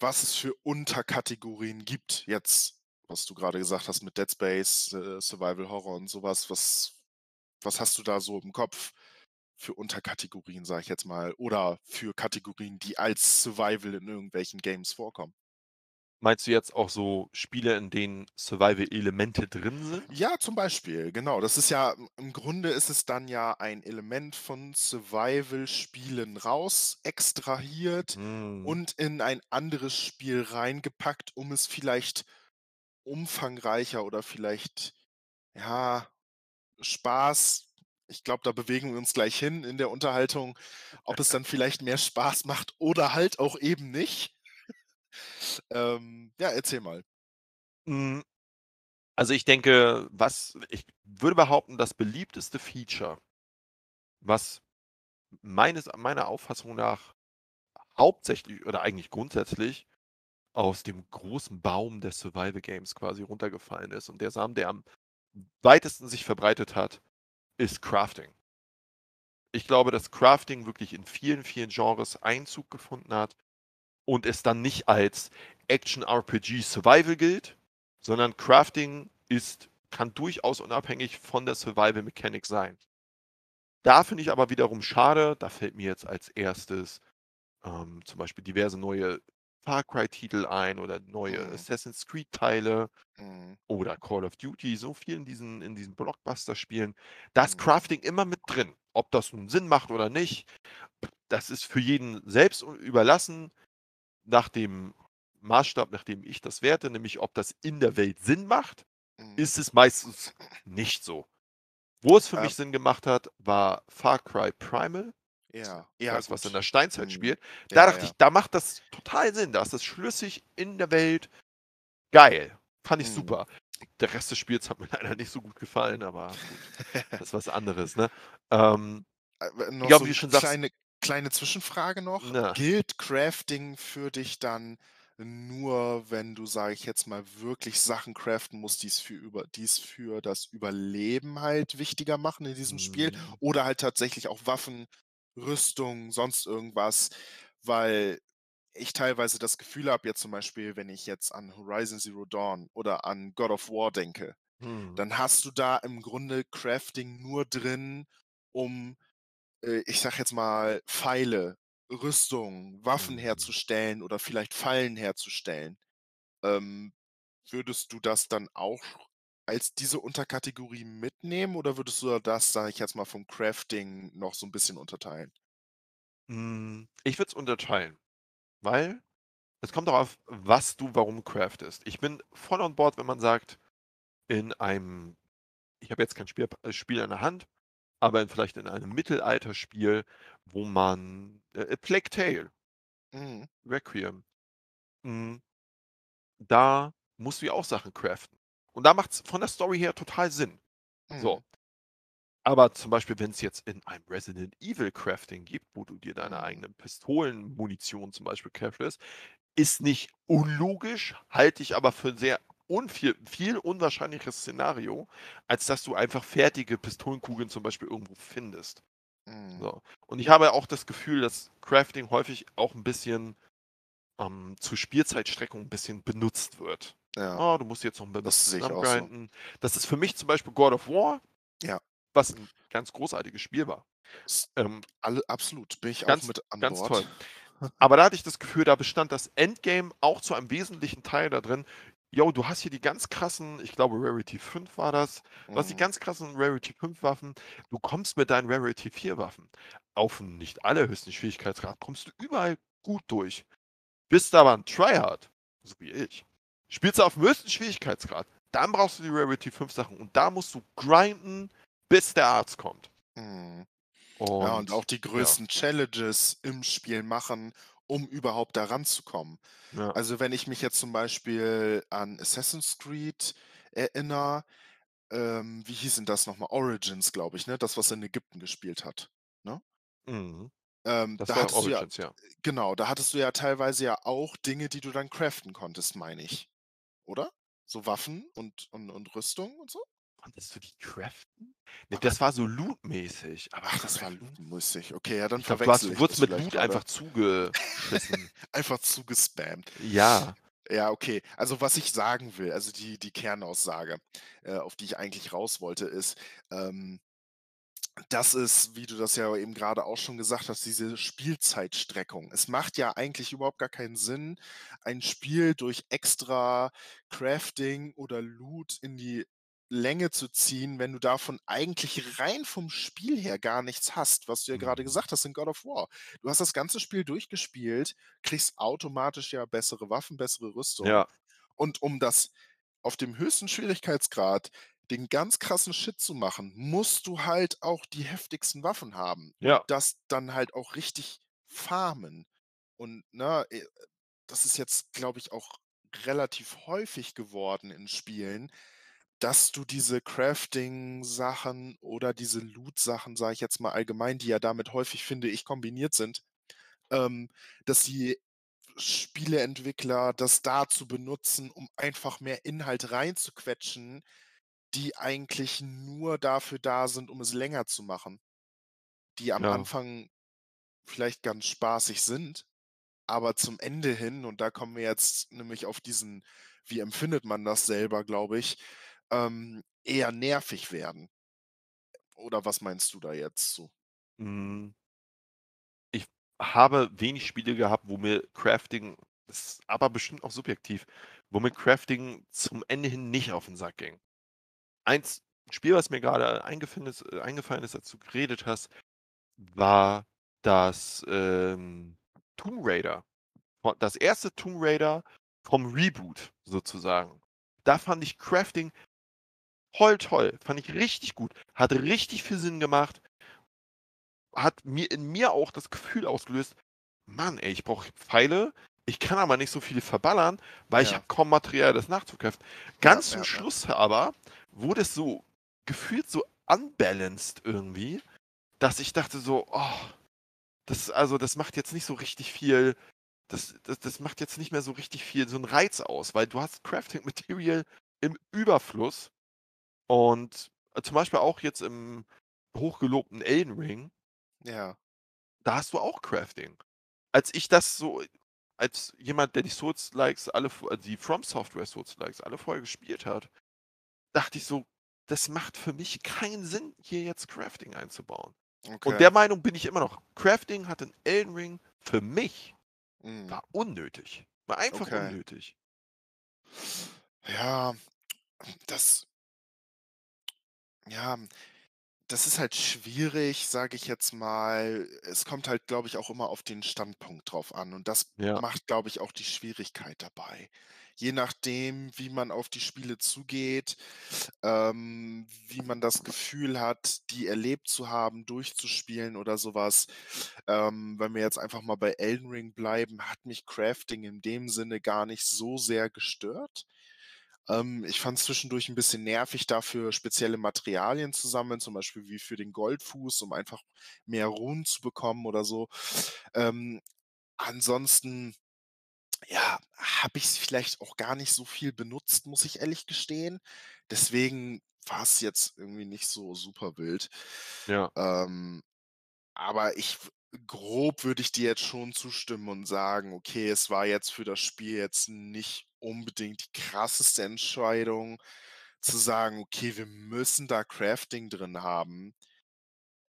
was es für Unterkategorien gibt jetzt, was du grade gesagt hast mit Dead Space, äh, Survival Horror und so was. Was hast du da so im Kopf für Unterkategorien, sage ich jetzt mal, oder für Kategorien, die als Survival in irgendwelchen Games vorkommen? Meinst du jetzt auch so Spiele, in denen Survival-Elemente drin sind? Ja, zum Beispiel, genau. Das ist ja im Grunde ist es dann ja ein Element von Survival-Spielen rausextrahiert Mhm. und in ein anderes Spiel reingepackt, um es vielleicht umfangreicher oder vielleicht, ja, Spaß ich glaube, da bewegen wir uns gleich hin in der Unterhaltung, ob es dann vielleicht mehr Spaß macht oder halt auch eben nicht. Ähm, ja, erzähl mal. Hm. Also, ich denke, was ich würde behaupten, das beliebteste Feature was meines meiner Auffassung nach hauptsächlich oder eigentlich grundsätzlich aus dem großen Baum der Survival Games quasi runtergefallen ist. Und der Samen, der am weitesten sich verbreitet hat, ist Crafting. Ich glaube, dass Crafting wirklich in vielen, vielen Genres Einzug gefunden hat und es dann nicht als Action-RPG Survival gilt, sondern Crafting ist, kann durchaus unabhängig von der Survival Mechanik sein. Da finde ich aber wiederum schade, da fällt mir jetzt als erstes ähm, zum Beispiel diverse neue Far Cry-Titel ein oder neue Mhm. Assassin's Creed-Teile Mhm. oder Call of Duty, so viel in diesen, in diesen Blockbuster-Spielen. Da ist Mhm. Crafting immer mit drin. Ob das nun Sinn macht oder nicht, das ist für jeden selbst überlassen, nach dem Maßstab, nach dem ich das werte, nämlich ob das in der Welt Sinn macht, Mhm. ist es meistens nicht so. Wo es für Ähm. mich Sinn gemacht hat, war Far Cry Primal. Ja, ja, das, was in der Steinzeit Mhm. spielt. Da Ja, dachte ja. ich, da macht das total Sinn. Da ist das schlüssig in der Welt. Geil. Fand ich Mhm. super. Der Rest des Spiels hat mir leider nicht so gut gefallen, aber gut, das ist was anderes, ne? Ähm, Äh, noch ja, so wie du schon sagst kleine kleine Zwischenfrage noch. Na. Gilt Crafting für dich dann nur, wenn du, sage ich jetzt mal, wirklich Sachen craften musst, die's für über die's für das Überleben halt wichtiger machen in diesem Spiel Mhm. oder halt tatsächlich auch Waffen, Rüstung, sonst irgendwas? Weil ich teilweise das Gefühl habe, jetzt zum Beispiel, wenn ich jetzt an Horizon Zero Dawn oder an God of War denke, Mhm. dann hast du da im Grunde Crafting nur drin, um, äh, ich sage jetzt mal, Pfeile, Rüstung, Waffen Mhm. herzustellen oder vielleicht Fallen herzustellen. Ähm, würdest du das dann auch als diese Unterkategorie mitnehmen oder würdest du das, sage ich jetzt mal, vom Crafting noch so 'n bisschen unterteilen? Hm, ich würde es unterteilen, weil es kommt darauf, was du warum craftest. Ich bin voll on board, wenn man sagt, in einem ich habe jetzt kein Spiel äh, Spiel an der Hand, aber in vielleicht in einem Mittelalterspiel, wo man äh, Plague Tale Mhm. Requiem. Hm. Da musst du ja auch Sachen craften. Und da macht's von der Story her total Sinn. Mhm. So. Aber zum Beispiel, wenn's jetzt in einem Resident Evil Crafting gibt, wo du dir deine Mhm. eigenen Pistolenmunition zum Beispiel craftest, ist nicht unlogisch, halte ich aber für 'n sehr unviel viel unwahrscheinlicheres Szenario, als dass du einfach fertige Pistolenkugeln zum Beispiel irgendwo findest. Mhm. So. Und ich habe auch das Gefühl, dass Crafting häufig auch 'n bisschen, ähm, zur Spielzeitstreckung 'n bisschen benutzt wird. Ja. „Oh, du musst jetzt noch 'n Das bisschen auch so. zusammengrinden.“ Das ist für mich zum Beispiel God of War Ja. was 'n ganz großartiges Spiel war. Ähm alle absolut, bin ich auch ganz mit an ganz Bord. toll. Aber da hatte ich das Gefühl, da bestand das Endgame auch zu einem wesentlichen Teil da drin: „Jo, du hast hier die ganz krassen“ ich glaube, Rarity 5 war das. „Du hast die Mhm. ganz krassen Rarity 5 Waffen. Du kommst mit deinen Rarity 4 Waffen auf nicht allerhöchsten Schwierigkeitsgrad kommst du überall gut durch. Bist aber 'n Tryhard, so wie ich, spielst du auf'm höchsten Schwierigkeitsgrad, dann brauchst du die Rarity 5 Sachen und da musst du grinden, bis der Arzt kommt.“ Mhm. Ja, und auch Und die ja. größten Challenges im Spiel machen, um überhaupt da ranzukommen. Ja. Also, wenn ich mich jetzt zum Beispiel an Assassin's Creed erinnere, ähm, wie hieß 'n das noch mal? Origins, glaube ich, ne? Das, was in Ägypten gespielt hat, ne? Mhm. Ähm, Das da war hattest du ja Origins, ja. genau, da hattest du ja teilweise ja auch Dinge, die du dann craften konntest, meine ich, oder? So Waffen und und und Rüstung und so? Konntest du die craften? Ne, das war so loot-mäßig, aber Ach, das war loot-mäßig. Okay, ja, dann Ich du hast verwechsle du ich wurdest das mit Loot grade. einfach zugeschissen. Einfach zugespammt. Ja. Ja, okay. Also, was ich sagen will, also die die Kernaussage, äh, auf die ich eigentlich raus wollte, ist, ähm das ist, wie du das ja eben grade auch schon gesagt hast, diese Spielzeitstreckung. Es macht ja eigentlich überhaupt gar keinen Sinn, ein Spiel durch extra Crafting oder Loot in die Länge zu ziehen, wenn du davon eigentlich rein vom Spiel her gar nichts hast, was du ja grade Mhm. gesagt hast in God of War. Du hast das ganze Spiel durchgespielt, kriegst automatisch ja bessere Waffen, bessere Rüstung Ja. und um das auf dem höchsten Schwierigkeitsgrad den ganz krassen Shit zu machen, musst du halt auch die heftigsten Waffen haben und Ja. das dann halt auch richtig farmen. Und, ne, äh, das ist jetzt, glaube ich, auch relativ häufig geworden in Spielen dass du diese Crafting-Sachen oder diese Loot-Sachen, sage ich jetzt mal allgemein, die ja damit häufig, finde ich, kombiniert sind, ähm, dass die Spieleentwickler das dazu benutzen, um einfach mehr Inhalt reinzuquetschen, die eigentlich nur dafür da sind, um es länger zu machen. Die am Ja. Anfang vielleicht ganz spaßig sind, aber zum Ende hin, und da kommen wir jetzt nämlich auf diesen wie empfindet man das selber, glaube ich, ähm, eher nervig werden. Oder was meinst du da jetzt zu? Hm. Ich habe wenig Spiele gehabt, wo mir Crafting ist aber bestimmt auch subjektiv, wo mir Crafting zum Ende hin nicht auf 'n Sack ging. Eins Spiel, was mir eingefallen ist äh, eingefallen ist, als du geredet hast, war das, ähm, Tomb Raider. Das 1. Tomb Raider vom Reboot sozusagen. Da fand ich Crafting toll, toll. Fand ich richtig gut. Hat richtig viel Sinn gemacht. Hat mir in mir auch das Gefühl ausgelöst: „Mann, ey, ich brauche Pfeile, ich kann aber nicht so viele verballern, weil ich Ja. habe kaum Material, das nachzucraften.“ Ja, Ganz zum ja, ja. Schluss aber wurde es so gefühlt so unbalanced irgendwie, dass ich dachte so: „Oh, das also, das macht jetzt nicht so richtig viel das das das macht jetzt nicht mehr so richtig viel so 'n Reiz aus“, weil du hast Crafting Material im Überfluss und, äh, zum Beispiel auch jetzt im hochgelobten Elden Ring Ja. da hast du auch Crafting. Als ich das so als jemand, der die Souls-Likes alle v die From Software Souls-Likes alle vorher gespielt hat, dachte ich so: „Das macht für mich keinen Sinn, hier jetzt Crafting einzubauen.“ Und der Okay. Meinung bin ich immer noch. Crafting hat in Elden Ring für mich Mhm. war unnötig. War einfach Okay. unnötig. Ja, das ja, das ist halt schwierig, sage ich jetzt mal. Es kommt halt, glaube ich, auch immer auf den Standpunkt drauf an und das Ja. macht, glaube ich, auch die Schwierigkeit dabei. Je nachdem, wie man auf die Spiele zugeht, ähm, wie man das Gefühl hat, die erlebt zu haben, durchzuspielen oder so was. Ähm, wenn wir jetzt einfach mal bei Elden Ring bleiben, hat mich Crafting in dem Sinne gar nicht so sehr gestört. Ähm, ich fand's zwischendurch 'n bisschen nervig, dafür spezielle Materialien zu sammeln, zum Beispiel wie für den Goldfuß, um einfach mehr Runen zu bekommen oder so. Ähm, ansonsten, ja, habe ich's vielleicht auch gar nicht so viel benutzt, muss ich ehrlich gestehen. Deswegen war's jetzt irgendwie nicht so super wild. Ja. Ähm, aber ich grob würde ich dir jetzt schon zustimmen und sagen: „Okay, es war jetzt für das Spiel jetzt nicht unbedingt die krasseste Entscheidung zu sagen: ‚Okay, wir müssen da Crafting drin haben.‘“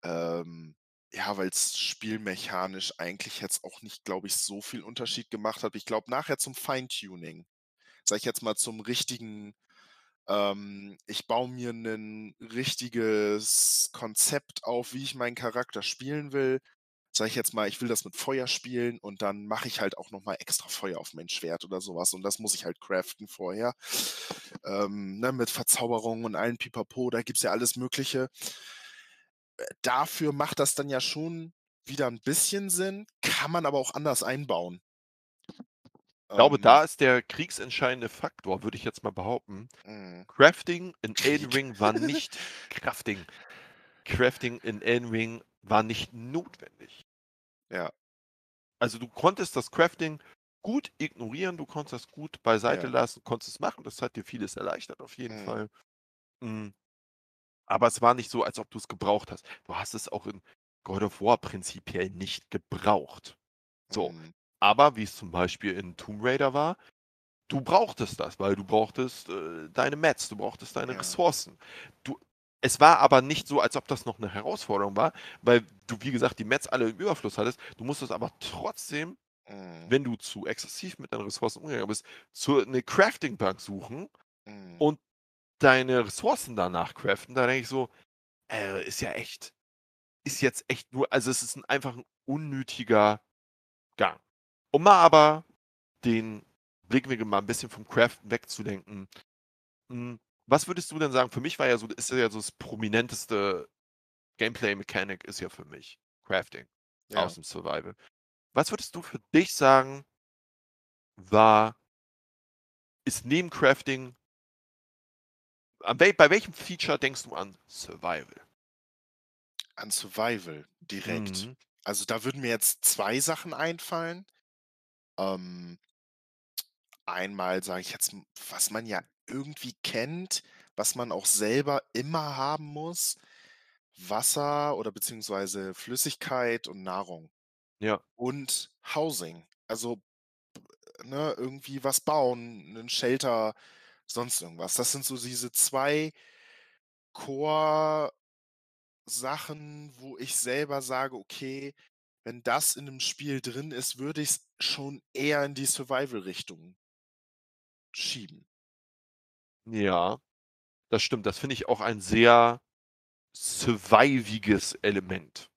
Ähm, ja, weil's spielmechanisch eigentlich jetzt auch nicht, glaube ich, so viel Unterschied gemacht hat. Ich glaube, nachher zum Feintuning, sage ich jetzt mal, zum richtigen ähm, ich baue mir 'nen richtiges Konzept auf, wie ich meinen Charakter spielen will. Sage ich jetzt mal, ich will das mit Feuer spielen und dann mache ich halt auch noch mal extra Feuer auf mein Schwert oder so was und das muss ich halt craften vorher, ähm, ne, mit Verzauberung und allem Pipapo, da gibt's ja alles Mögliche. Dafür macht das dann ja schon wieder 'n bisschen Sinn, kann man aber auch anders einbauen. Glaube, Ähm da ist der kriegsentscheidende Faktor, würde ich jetzt mal behaupten. Mhm. Crafting in Elden. Ring war nicht Crafting. Crafting in Elden Ring war nicht notwendig. Ja. Also, du konntest das Crafting gut ignorieren, du konntest das gut beiseite Ja. lassen, konntest es machen. Das hat dir vieles erleichtert auf jeden Mhm. Fall. Hm. Aber es war nicht so, als ob du's gebraucht hast. Du hast es auch in God of War prinzipiell nicht gebraucht. So, Mhm. aber wie's zum Beispiel in Tomb Raider war, du brauchtest das, weil du brauchtest, äh, deine Mats, du brauchtest deine Ja. Ressourcen. Du es war aber nicht so, als ob das noch 'ne Herausforderung war, weil du, wie gesagt, die Mats alle im Überfluss hattest. Du musstest aber trotzdem, Mhm. wenn du zu exzessiv mit deinen Ressourcen umgegangen bist, zur 'ne Crafting-Bank suchen Mhm. und deine Ressourcen danach craften. Da denke ich so: „Äh, ist ja echt ist jetzt echt nur also, es ist 'n einfach 'n unnötiger Gang.“ Um mal aber den Blickwinkel mal 'n bisschen vom Craften wegzulenken. Hm, was würdest du denn sagen? Für mich war ja so ist ja so das prominenteste Gameplay-Mechanik ist ja für mich Crafting Ja. aus'm Survival. Was würdest du für dich sagen war ist neben Crafting bei welchem Feature denkst du an Survival? An Survival direkt. Mhm. Also, da würden mir jetzt 2 Sachen einfallen. Ähm einmal sage ich jetzt, was man ja irgendwie kennt, was man auch selber immer haben muss, Wasser oder beziehungsweise Flüssigkeit und Nahrung Ja. und Housing. Also, ne, irgendwie was bauen, 'nen Shelter, sonst irgendwas. Das sind so diese 2 Core Sachen, wo ich selber sage: „Okay, wenn das in 'nem Spiel drin ist, würde ich's schon eher in die Survival-Richtung“ schieben. Ja, das stimmt. Das finde ich auch ein sehr surviviges Element.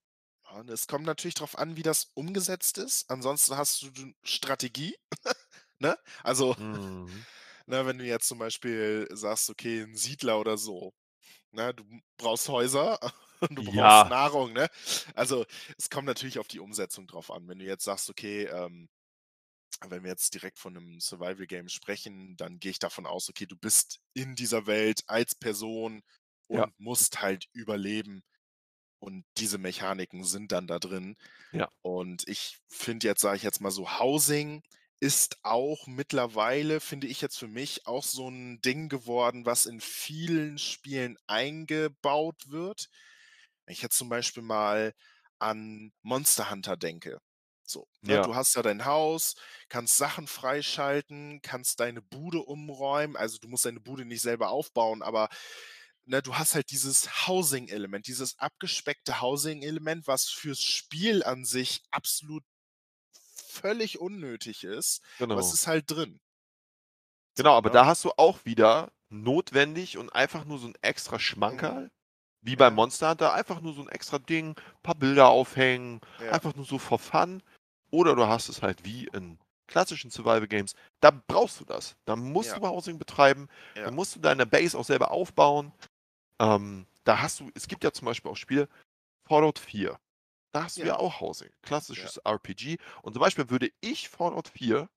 Und es kommt natürlich drauf an, wie das umgesetzt ist. Ansonsten hast du Strategie, ne? Also, Mhm. Ne, wenn du jetzt zum Beispiel sagst, okay, 'n Siedler oder so, ne? Du brauchst Häuser und du brauchst Ja. Nahrung, ne? Also, es kommt natürlich auf die Umsetzung drauf an. Wenn du jetzt sagst, okay, ähm, wenn wir jetzt direkt von 'nem Survival-Game sprechen, dann gehe ich davon aus, okay, du bist in dieser Welt als Person Ja. und musst halt überleben und diese Mechaniken sind dann da drin. Ja. Und ich finde jetzt, sage ich jetzt mal so, Housing ist auch mittlerweile, finde ich jetzt für mich, auch so 'n Ding geworden, was in vielen Spielen eingebaut wird. Wenn ich jetzt zum Beispiel mal an Monster Hunter denke, so, ne? Ja. Du hast ja dein Haus, kannst Sachen freischalten, kannst deine Bude umräumen. Also, du musst deine Bude nicht selber aufbauen, aber, ne, du hast halt dieses Housing-Element, dieses abgespeckte Housing-Element, was fürs Spiel an sich absolut völlig unnötig ist, aber es Genau. ist halt drin. Genau, aber ne? da hast du auch wieder notwendig und einfach nur so 'n extra Mhm. Schmankerl, wie bei Ja. Monster Hunter, einfach nur so 'n extra Ding, paar Bilder aufhängen, Ja. einfach nur so for fun. Oder du hast es halt wie in klassischen Survival Games, da brauchst du das. Da musst Ja. du Housing betreiben, da Ja. musst du deine Base auch selber aufbauen. Ähm, da hast du es gibt ja zum Beispiel auch Spiele Fallout 4, da hast du ja Ja. auch Housing, Ja. klassisches RPG. Und zum Beispiel würde ich Fallout 4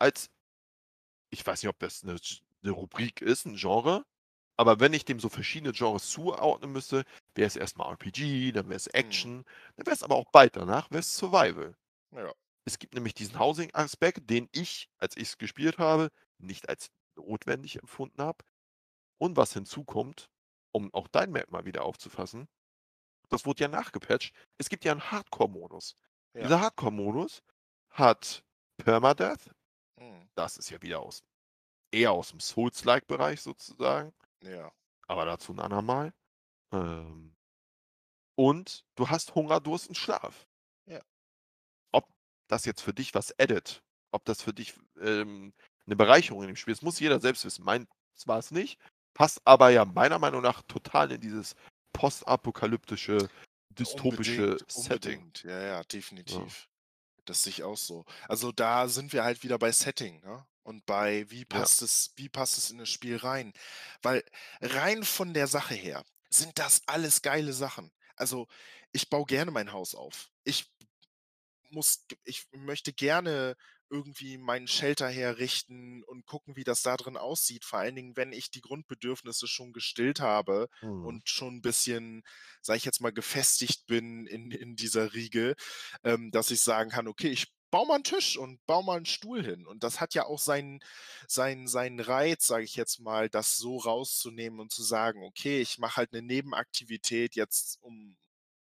als ich weiß nicht, ob das 'ne Sch 'ne Rubrik ist, 'n Genre, aber wenn ich dem so verschiedene Genres zuordnen müsste, wäre es erst mal RPG, dann wäre es Mhm. Action, dann wäre es aber auch bald danach wäre es Survival. Ja. Es gibt nämlich diesen Housing-Aspekt, den ich, als ich's gespielt habe, nicht als notwendig empfunden habe. Und was hinzukommt, um auch dein Merkmal wieder aufzufassen, das wurde ja nachgepatcht. Es gibt ja 'n Hardcore-Modus. Ja. Dieser Hardcore-Modus hat Permadeath. Mhm. Das ist ja wieder aus eher aus'm Souls-like-Bereich sozusagen. Ja. Aber dazu 'n andermal. Ähm und du hast Hunger, Durst und Schlaf. Ja. Ob das jetzt für dich was addet, ob das für dich, ähm, 'ne Bereicherung in dem Spiel ist, muss jeder selbst wissen. Meins war's nicht, passt aber ja meiner Meinung nach total in dieses postapokalyptische, dystopische Unbedingt, Setting. unbedingt. Ja, ja, Ja. definitiv. Das sehe ich auch so. Also, da sind wir halt wieder bei Setting, ne? Und bei wie Ja. passt es wie passt es in das Spiel rein? Weil rein von der Sache her sind das alles geile Sachen. Also, ich baue gerne mein Haus auf. Ich muss ich möchte gerne irgendwie meinen Shelter herrichten und gucken, wie das da drin aussieht, vor allen Dingen, wenn ich die Grundbedürfnisse schon gestillt habe Mhm. und schon 'n bisschen, sage ich jetzt mal, gefestigt bin in in dieser Riege, ähm, dass ich sagen kann: „Okay, ich baue mal 'n Tisch und baue mal 'n Stuhl hin.“ Und das hat ja auch seinen seinen seinen Reiz, sage ich jetzt mal, das so rauszunehmen und zu sagen: „Okay, ich mache halt 'ne Nebenaktivität jetzt, um“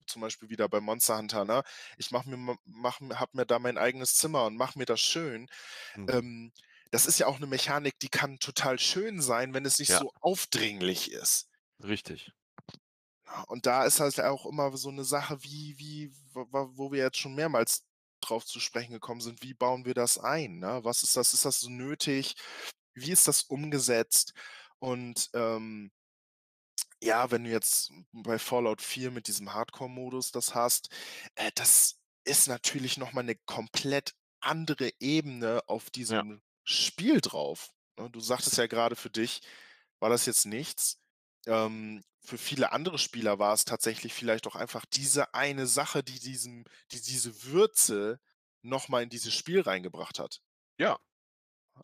zum Beispiel wieder bei Monster Hunter, ne? Ich mache mir ma mache mir habe mir da mein eigenes Zimmer und mache mir das schön. Mhm. Ähm, das ist ja auch 'ne Mechanik, die kann total schön sein, wenn es nicht Ja. so aufdringlich ist. Richtig. Und da ist halt auch immer so 'ne Sache, wie wie wo wir jetzt schon mehrmals drauf zu sprechen gekommen sind, wie bauen wir das ein, ne? Was ist das ist das so nötig? Wie ist das umgesetzt? Und, ähm ja, wenn du jetzt bei Fallout 4 mit diesem Hardcore-Modus das hast, äh, das ist natürlich noch mal 'ne komplett andere Ebene auf Ja. diesem Spiel drauf, ne? Du sagtest ja grade, für dich war das jetzt nichts. Ähm, für viele andere Spieler war es tatsächlich vielleicht auch einfach diese eine Sache, die diesen die diese Würze noch mal in dieses Spiel reingebracht hat. Ja.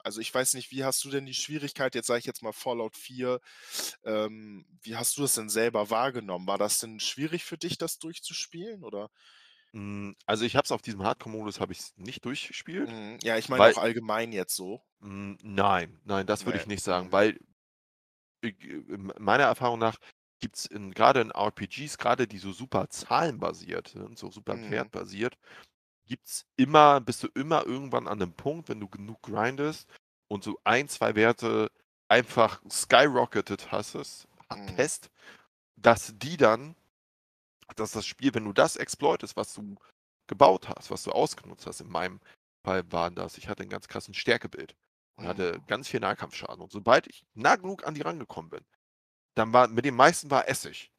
Also, ich weiß nicht, wie hast du denn die Schwierigkeit jetzt sage ich jetzt mal Fallout 4, ähm, wie hast du das denn selber wahrgenommen? War das denn schwierig für dich, das durchzuspielen, oder? Hm, also, ich habe es auf diesem Hardcore-Modus habe nicht durchgespielt, Mhm. Ja, ich meine auch allgemein jetzt so. Hm, nein, nein, das würde Ne, ich nicht sagen, mhm. weil äh, m meiner Erfahrung nach gibt's in grade in RPGs, grade die so super zahlenbasiert sind, so super Mhm. wertbasiert, gibt's immer bist du immer irgendwann an 'nem Punkt, wenn du genug grindest und so 1, 2 Werte einfach skyrocketed hattest Mhm. hattest, dass die dann dass das Spiel, wenn du das exploitest, was du gebaut hast, was du ausgenutzt hast in meinem Fall waren das ich hatte 'n ganz krassen Stärke-Build und hatte Mhm. ganz viel Nahkampfschaden und sobald ich nah genug an die rangekommen bin, dann war mit den meisten war Essig.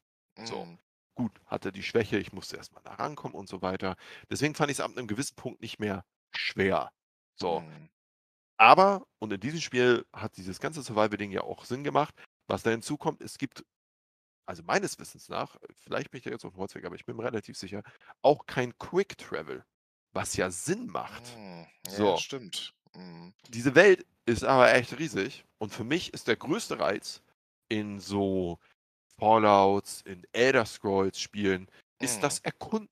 So, Mhm. Gut, hatte die Schwäche, ich musste erst mal da rankommen und so weiter. Deswegen fand ich's ab 'nem gewissen Punkt nicht mehr schwer. So. Mhm. Aber und in diesem Spiel hat dieses ganze Survival-Ding ja auch Sinn gemacht. Was da hinzukommt, es gibt also, meines Wissens nach, vielleicht bin ich da jetzt aufm Holzweg, aber ich bin mir relativ sicher, auch kein Quick Travel, was ja Sinn macht. Hm, ja, So. stimmt. Mhm. Diese Welt ist aber echt riesig und für mich ist der größte Reiz in so Fallouts, in Elder Scrolls-Spielen ist Mhm. das Erkunden.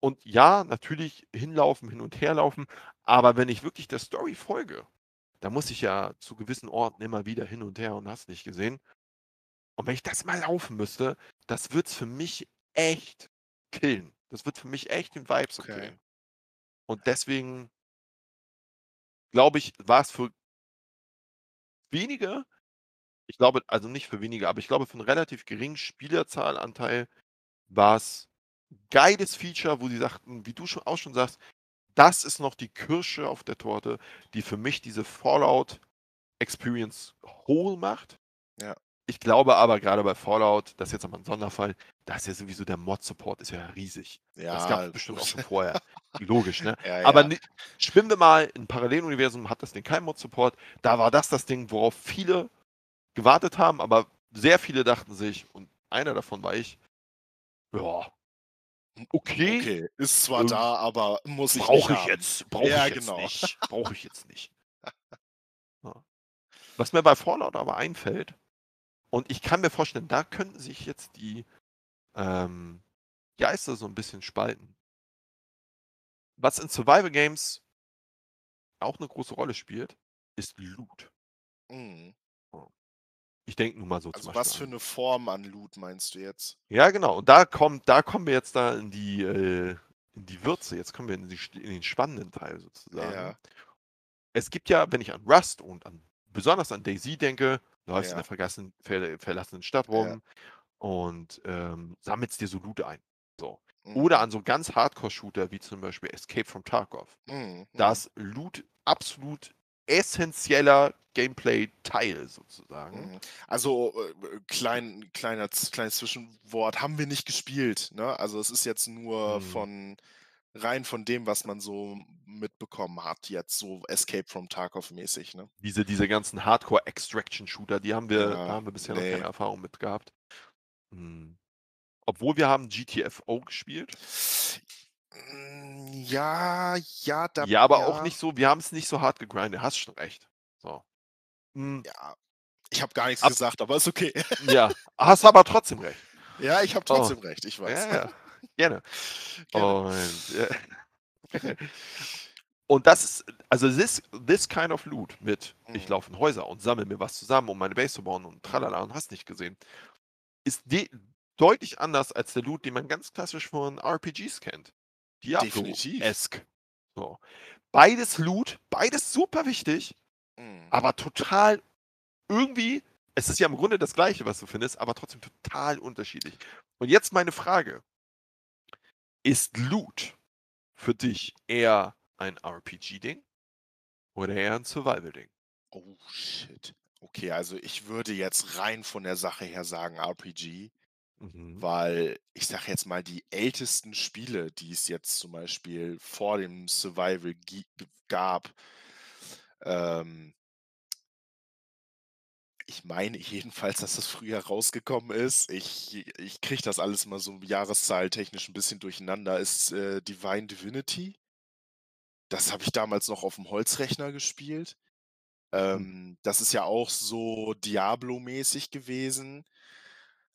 Und ja, natürlich hinlaufen, hin und herlaufen, aber wenn ich wirklich der Story folge, dann muss ich ja zu gewissen Orten immer wieder hin und her und hast nicht gesehen. Und wenn ich das mal laufen müsste, das wird's für mich echt killen. Das wird für mich echt den Vibe so Okay. killen. Und deswegen glaube ich, war's für wenige ich glaube also, nicht für wenige, aber ich glaube, für 'n relativ geringen Spielerzahlanteil war's geiles Feature, wo sie sagten, wie du schon auch schon sagst: „Das ist noch die Kirsche auf der Torte, die für mich diese Fallout Experience whole macht.“ Ja. Ich glaube aber, grade bei Fallout, das ist jetzt aber 'n Sonderfall, da ist ja sowieso der Mod-Support ist ja riesig. Das gab's Ja, bestimmt auch schon vorher. Logisch, ne? Ja, Aber ja. ni spinnen wir mal in Paralleluniversum hat das Ding keinen Mod-Support. Da war das das Ding, worauf viele gewartet haben, aber sehr viele dachten sich und einer davon war ich: „Ja“ Hm, „okay, okay, ist zwar ähm, da, aber muss ich nicht brauche ich haben. jetzt brauche Ja, ich jetzt genau. nicht brauche ich jetzt nicht.“ Ja. Was mir bei Fallout aber einfällt und ich kann mir vorstellen, da könnten sich jetzt die, ähm, Geister so 'n bisschen spalten. Was in Survival Games auch 'ne große Rolle spielt, ist Loot. Mhm. Ich denke nur mal so zum Also, Beispiel was für an 'ne Form an Loot meinst du jetzt? Ja, genau. Und da kommt da kommen wir jetzt da in die äh, in die Würze. Jetzt kommen wir in die in den spannenden Teil sozusagen. Ja. Es gibt ja, wenn ich an Rust und an besonders an DayZ denke, läufst in der Ja. vergassen ver verlassenen Stadt Ja. rum und, ähm, sammelst dir so Loot ein, so. Oder Mhm. an so ganz Hardcore-Shooter wie zum Beispiel Escape from Tarkov. Mhm, Da mhm. ist Loot absolut essenzieller Gameplay-Teil sozusagen. Mhm. Also, äh, klein kleiner kleines Zwischenwort, haben wir nicht gespielt, ne? Also, es ist jetzt nur Mhm. von rein von dem, was man so mitbekommen hat, jetzt so Escape from Tarkov mäßig, ne? Diese diese ganzen Hardcore-Extraction-Shooter, die haben wir Ja, haben wir bisher noch keine ne. Erfahrung mit gehabt. Hm. Obwohl wir haben GTFO gespielt. Hm, ja, ja, da Ja, aber auch ja. nicht so wir haben's nicht so hart gegrindet, hast schon recht. So. Hm. Ja, ich habe gar nix Ab gesagt, aber ist okay. Ja, hast aber trotzdem recht. Ja, ich habe Oh. trotzdem recht, ich weiß. Ja, ja, gerne. Gerne. Und, äh und das ist also, this this kind of Loot mit ich Mhm. laufe in Häuser und sammle mir was zusammen, um meine Base zu bauen und tralala und hast nicht gesehen, ist de deutlich anders als der Loot, den man ganz klassisch von RPGs kennt. Diablo-esque. So. Beides Loot, beides super wichtig, Mhm. aber total irgendwie es ist ja im Grunde das Gleiche, was du findest, aber trotzdem total unterschiedlich. Und jetzt meine Frage ist Loot für dich eher ein RPG-Ding oder eher 'n Survival-Ding? Oh, shit. Okay, also, ich würde jetzt rein von der Sache her sagen RPG, Mhm. weil ich sage jetzt mal, die ältesten Spiele, die es jetzt zum Beispiel vor dem Survival gab ähm ich meine jedenfalls, dass das früher rausgekommen ist. Ich ich kriege das alles immer so jahreszahltechnisch 'n bisschen durcheinander. Ist, äh, Divine Divinity? das habe ich damals noch auf dem Holzrechner gespielt. Hm. Ähm, das ist ja auch so Diablo-mäßig gewesen.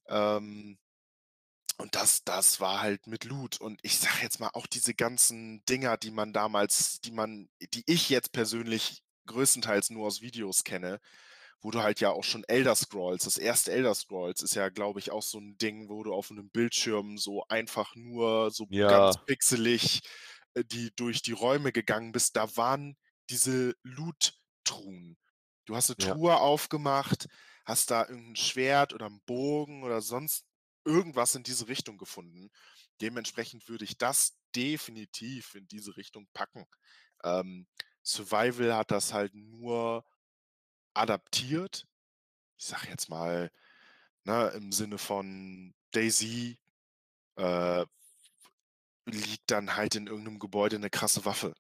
Ähm und das das war halt mit Loot. Und ich sage jetzt mal, auch diese ganzen Dinger, die man damals die man die ich jetzt persönlich größtenteils nur aus Videos kenne, wo du halt ja auch schon Elder Scrolls das erste Elder Scrolls ist ja, glaube ich, auch so 'n Ding, wo du auf 'nem Bildschirm so einfach nur so ganz Ja. pixelig, äh, die durch die Räume gegangen bist. Da waren diese Loot-Truhen. Du hast 'ne Ja. Truhe aufgemacht, hast da irgend 'n Schwert oder 'n Bogen oder sonst irgendwas in diese Richtung gefunden. Dementsprechend würde ich das definitiv in diese Richtung packen. Ähm, Survival hat das halt nur adaptiert. Ich sage jetzt mal, ne, im Sinne von DayZ, äh, liegt dann halt in irgend 'nem Gebäude 'ne krasse Waffe.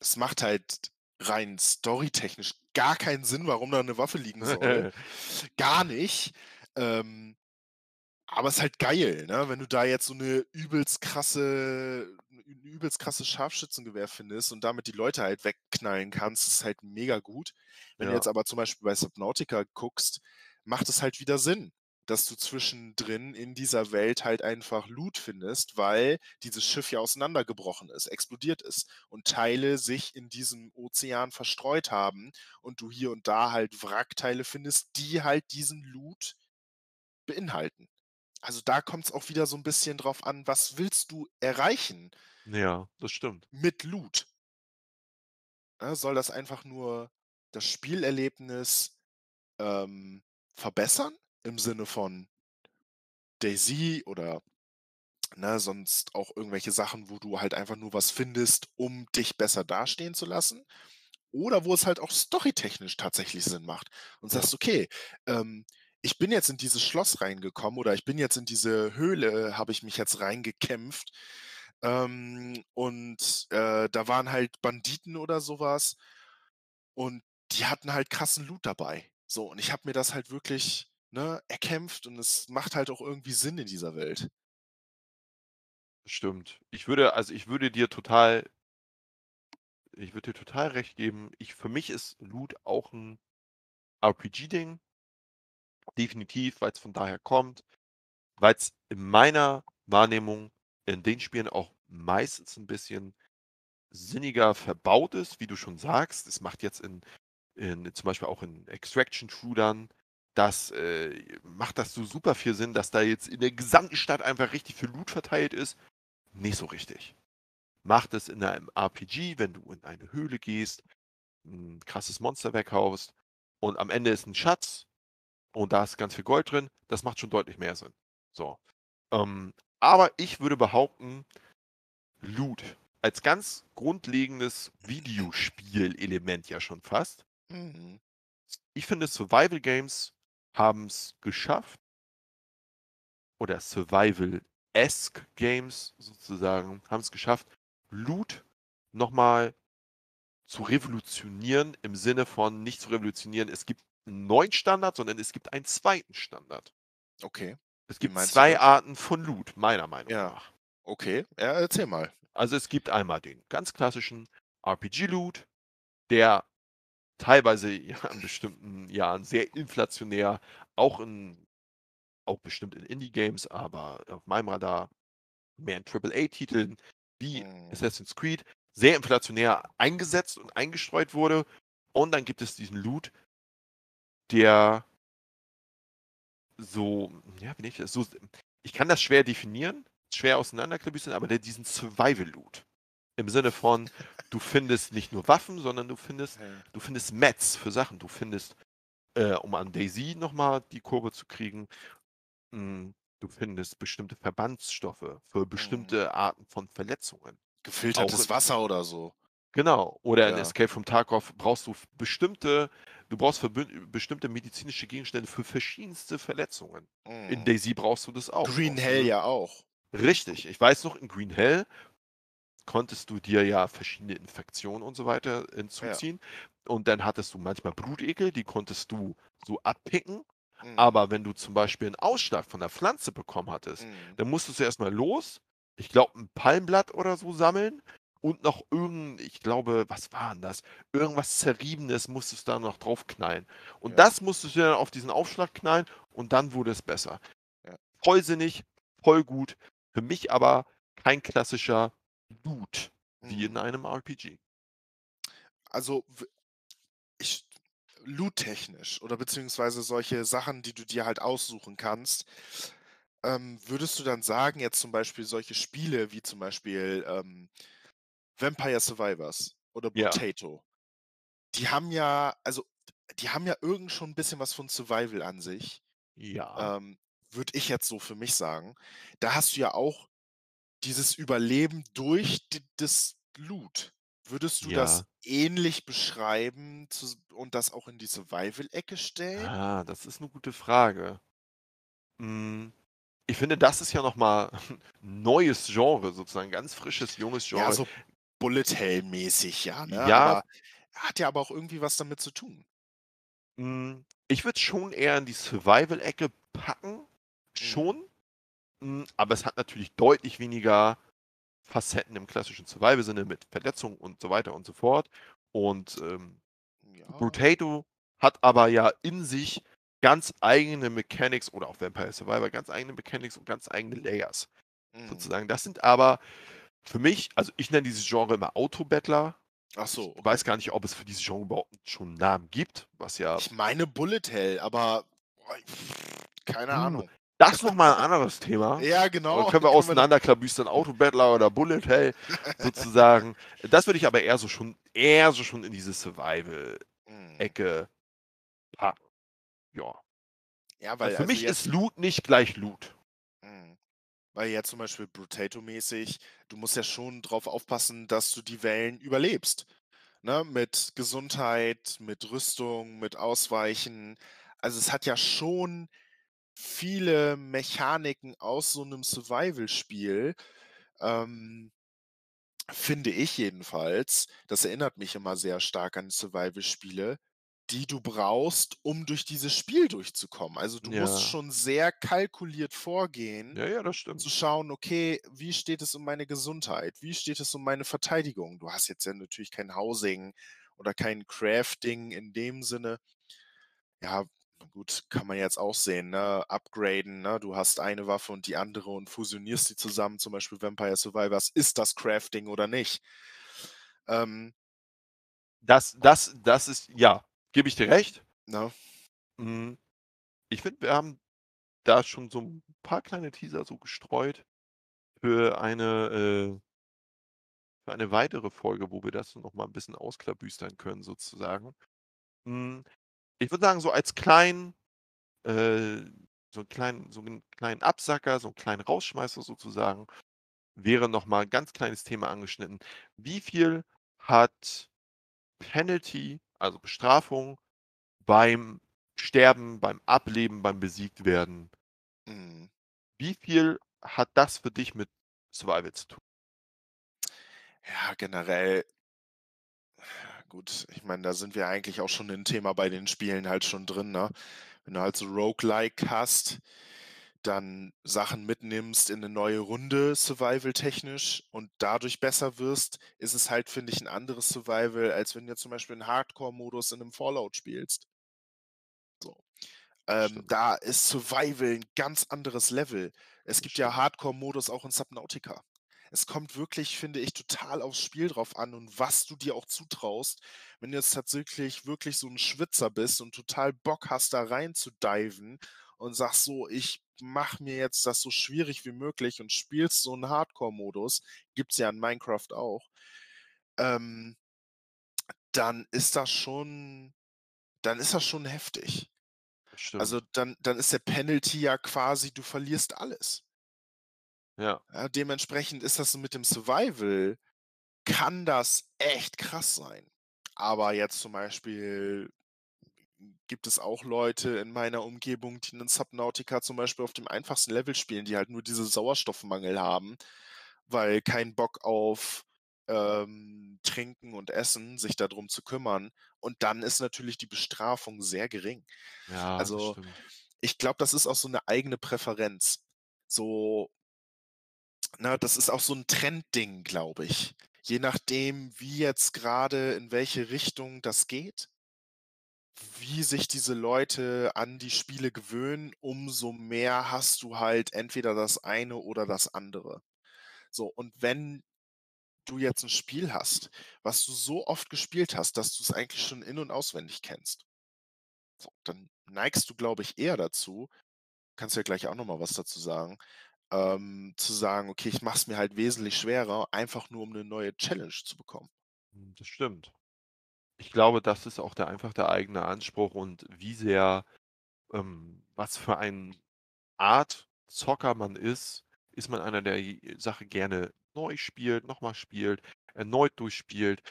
Es macht halt rein storytechnisch gar keinen Sinn, warum da 'ne Waffe liegen soll. Gar nicht. Ähm, aber ist halt geil, ne? Wenn du da jetzt so 'ne übelst krasse 'n übelst krasses Scharfschützengewehr findest und damit die Leute halt wegknallen kannst, ist halt mega gut. Wenn du Ja. jetzt aber zum Beispiel bei Subnautica guckst, macht es halt wieder Sinn, dass du zwischendrin in dieser Welt halt einfach Loot findest, weil dieses Schiff ja auseinandergebrochen ist, explodiert ist und Teile sich in diesem Ozean verstreut haben und du hier und da halt Wrackteile findest, die halt diesen Loot beinhalten. Also, da kommt's auch wieder so 'n bisschen drauf an, was willst du erreichen Ja, das stimmt. mit Loot? Ne, soll das einfach nur das Spielerlebnis, ähm, verbessern im Sinne von DayZ oder, ne, sonst auch irgendwelche Sachen, wo du halt einfach nur was findest, um dich besser dastehen zu lassen? Oder wo es halt auch storytechnisch tatsächlich Sinn macht und sagst: „Okay, ähm, ich bin jetzt in dieses Schloss reingekommen oder ich bin jetzt in diese Höhle habe ich mich jetzt reingekämpft, ähm, und, äh, da waren halt Banditen oder so was und die hatten halt krassen Loot dabei. So, und ich habe mir das halt wirklich, ne, erkämpft und es macht halt auch irgendwie Sinn in dieser Welt. Stimmt. Ich würde also, ich würde dir total ich würde dir total recht geben. Ich für mich ist Loot auch 'n RPG-Ding. Definitiv, weil's von daher kommt, weil's in meiner Wahrnehmung in den Spielen auch meistens 'n bisschen sinniger verbaut ist, wie du schon sagst. Es macht jetzt in in zum Beispiel auch in Extraction-Shootern, das, äh macht das so super viel Sinn, dass da jetzt in der gesamten Stadt einfach richtig viel Loot verteilt ist. Nicht so richtig. Macht es in einem RPG, wenn du in eine Höhle gehst, 'n krasses Monster weghaust und am Ende ist 'n Schatz und da ist ganz viel Gold drin, das macht schon deutlich mehr Sinn. So. Ähm, aber ich würde behaupten, Loot als ganz grundlegendes Videospielelement ja schon fast Mhm. ich finde, Survival Games haben's geschafft oder Survival-esque Games sozusagen haben's geschafft, Loot noch mal zu revolutionieren im Sinne von nicht zu revolutionieren, es gibt 'n neuen Standard, sondern es gibt einen 2. Standard. Okay. Es gibt meinst du 2 das? Arten von Loot, meiner Meinung Ja. nach. Okay. Ja, erzähl mal. Also, es gibt einmal den ganz klassischen RPG-Loot, der teilweise ja in bestimmten Jahren sehr inflationär auch in auch bestimmt in Indie-Games, aber auf meinem Radar mehr in Triple-A-Titeln wie Mhm. Assassin's Creed sehr inflationär eingesetzt und eingestreut wurde. Und dann gibt es diesen Loot der so ja, wie nenne ich? So ich kann das schwer definieren, schwer auseinanderklabüstern, aber der diesen Survival-Loot. Im Sinne von, du findest nicht nur Waffen, sondern du findest Ja. du findest Mats für Sachen. Du findest, äh, um an DayZ noch mal die Kurve zu kriegen hm, du findest bestimmte Verbandsstoffe für Mhm. bestimmte Arten von Verletzungen. Gefiltertes in Wasser oder so. Genau. Oder in Ja. Escape from Tarkov brauchst du bestimmte du brauchst bestimmte medizinische Gegenstände für verschiedenste Verletzungen. In Mhm. DayZ brauchst du das auch. Green Hell diese ja auch. richtig. Ich weiß noch, in Green Hell konntest du dir ja verschiedene Infektionen und so weiter Ja. hinzuziehen. Und dann hattest du manchmal Blutegel, die konntest du so abpicken. Mhm. Aber wenn du zum Beispiel 'n Ausschlag von der Pflanze bekommen hattest, Mhm. dann musstest du erst mal los, ich glaube 'n Palmblatt oder so sammeln und noch irgend ich glaube, was war 'n das? Irgendwas Zerriebenes musstest du da noch draufknallen. Und Ja. das musstest du dann auf diesen Aufschlag knallen und dann wurde es besser. Ja. Voll sinnig, voll gut, für mich aber kein klassischer Loot wie Mhm. in einem RPG. Also, ich loottechnisch oder beziehungsweise solche Sachen, die du dir halt aussuchen kannst, ähm, würdest du dann sagen, jetzt zum Beispiel solche Spiele wie zum Beispiel, ähm, Vampire Survivors oder Ja. Brotato, die haben ja also, die haben ja irgend schon 'n bisschen was von Survival an sich, Ja. ähm, würde ich jetzt so für mich sagen. Da hast du ja auch dieses Überleben durch das Loot. Würdest du Ja. das ähnlich beschreiben zus und das auch in die Survival-Ecke stellen? Ah, das ist 'ne gute Frage. Hm, ich finde, das ist ja noch mal 'n neues Genre sozusagen, ganz frisches, junges Ja, Genre. so Bullet Hell-mäßig, ja, ne? Ja. Aber hat ja aber auch irgendwie was damit zu tun. Hm, ich würde es schon eher in die Survival-Ecke packen, Mhm. schon. Hm, aber es hat natürlich deutlich weniger Facetten im klassischen Survival-Sinne mit Verletzungen und so weiter und so fort. Und, ähm, Ja. Brotato hat aber ja in sich ganz eigene Mechanics oder auch Vampire Survivor, ganz eigene Mechanics und ganz eigene Layers Mhm. sozusagen. Das sind aber für mich also, ich nenne dieses Genre immer Auto-Battler. Ach Ich so, okay. weiß gar nicht, ob es für dieses Genre überhaupt schon 'n Namen gibt, was ja Ich meine Bullet Hell, aber boah, keine Uh, Ahnung. Das noch mal 'n anderes Thema. Ja, genau, können wir können wir dann auseinanderklabüstern, Auto-Battler oder Bullet Hell sozusagen. Das würde ich aber eher so schon eher so schon in diese. Survival-Ecke packen. Ja. Ja, Weil weil für also mich ist Loot nicht gleich Loot. Mhm. Weil jetzt zum Beispiel Brotato-mäßig, du musst ja schon drauf aufpassen, dass du die Wellen überlebst, ne? Mit Gesundheit, mit Rüstung, mit Ausweichen. Also, es hat ja schon viele Mechaniken aus so 'nem Survival-Spiel, ähm finde ich jedenfalls. Das erinnert mich immer sehr stark an Survival-Spiele, die du brauchst, um durch dieses Spiel durchzukommen. Also, du musst Ja. schon sehr kalkuliert vorgehen, Ja, ja, das zu stimmt. schauen: „Okay, wie steht es um meine Gesundheit? Wie steht es um meine Verteidigung?“ Du hast jetzt ja natürlich kein Housing oder kein Crafting in dem Sinne. Ja, gut, kann man jetzt auch sehen, ne? Upgraden, ne? Du hast eine Waffe und die andere und fusionierst die zusammen, zum Beispiel Vampire Survivors. Ist das Crafting oder nicht? Ähm Das das das ist ja, gebe ich dir recht. Ne? Hm, ich finde, wir haben da schon so 'n paar kleine Teaser so gestreut für eine, äh für eine weitere Folge, wo wir das noch mal 'n bisschen ausklabüstern können sozusagen. Ich würde sagen, so als kleinen äh, so 'n kleinen so 'n kleinen Absacker, so 'n kleinen Rausschmeißer sozusagen, wäre noch mal 'n ganz kleines Thema angeschnitten. Wie viel hat Penalty, also Bestrafung, beim Sterben, beim Ableben, beim Besiegtwerden Mhm. wie viel hat das für dich mit Survival zu tun? Ja, generell gut, ich meine, da sind wir eigentlich auch schon im Thema bei den Spielen halt schon drin, ne? Wenn du halt so Roguelike hast, dann Sachen mitnimmst in 'ne neue Runde survival-technisch und dadurch besser wirst, ist es halt, finde ich, 'n anderes Survival, als wenn du zum Beispiel 'n Hardcore-Modus in 'nem Fallout spielst. So. Ähm, da ist Survival 'n ganz anderes Level. Es gibt ja. Hardcore-Modus auch in Subnautica. Es kommt wirklich, finde ich, total aufs Spiel drauf an und was du dir auch zutraust. Wenn du jetzt tatsächlich wirklich so 'n Schwitzer bist und total Bock hast, da rein zu diven und sagst so: „Ich mache mir jetzt das so schwierig wie möglich“ und spielst so 'n Hardcore-Modus, gibt's ja in Minecraft auch, ähm dann ist das schon dann ist das schon heftig. Das Also, stimmt. dann dann ist der Penalty ja quasi, du verlierst alles. Ja. Ja, dementsprechend ist das mit dem Survival kann das echt krass sein. Aber jetzt zum Beispiel gibt es auch Leute in meiner Umgebung, die 'nen Subnautica zum Beispiel auf dem einfachsten Level spielen, die halt nur diese Sauerstoffmangel haben, weil kein Bock auf, ähm, Trinken und Essen, sich da drum zu kümmern. Und dann ist natürlich die Bestrafung sehr gering. Ja, Also, ich glaube, das ist auch so 'ne eigene Präferenz. So Ne, das ist auch so 'n Trendding, glaube ich. Je nachdem, wie jetzt grade in welche Richtung das geht wie sich diese Leute an die Spiele gewöhnen, umso mehr hast du halt entweder das eine oder das andere. So, und wenn du jetzt 'n Spiel hast, was du so oft gespielt hast, dass du's eigentlich schon in und auswendig kennst so, dann neigst du, glaube ich, eher dazu kannst ja gleich auch noch mal was dazu sagen, ähm, zu sagen: „Okay, ich mache es mir halt wesentlich schwerer, einfach nur, um 'ne neue Challenge zu bekommen.“ Hm, das stimmt. Ich glaube, das ist auch der einfach der eigene Anspruch und wie sehr ähm, was für ein Art Zocker man ist. Ist man einer, der die Sache gerne neu spielt, noch mal spielt, erneut durchspielt,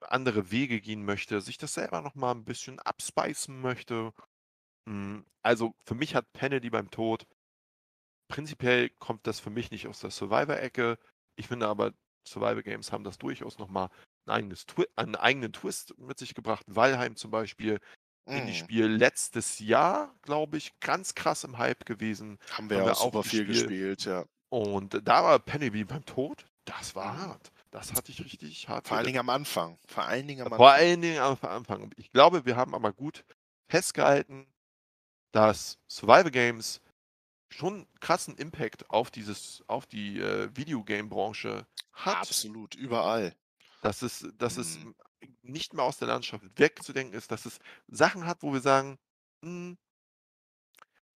andere Wege gehen möchte, sich das selber noch mal 'n bisschen abspicen möchte? Hm, also, für mich hat Panedy beim Tod prinzipiell kommt das für mich nicht aus der Survivor-Ecke. Ich finde aber, Survival Games haben das durchaus noch mal 'n eigenes Twi einen eigenen Twist mit sich gebracht. Valheim zum Beispiel, Mhm. Indie-Spiel letztes Jahr, glaube ich, ganz krass im Hype gewesen, Haben wir haben ja auch wir auch super viel gespielt. ja. Und da war Paneby beim Tod, das war Mhm. hart. Das hat dich richtig hart Vor allen Dingen am Anfang vor allen Dingen am Vor Anfang. allen Dingen am Anfang. Ich glaube, wir haben aber gut festgehalten, dass Survival Games schon krassen Impact auf dieses auf die, äh, Videogame-Branche hat. Absolut, überall. Dass es dass es, Mhm. hm, nicht mehr aus der Landschaft wegzudenken ist, dass es Sachen hat, wo wir sagen, hm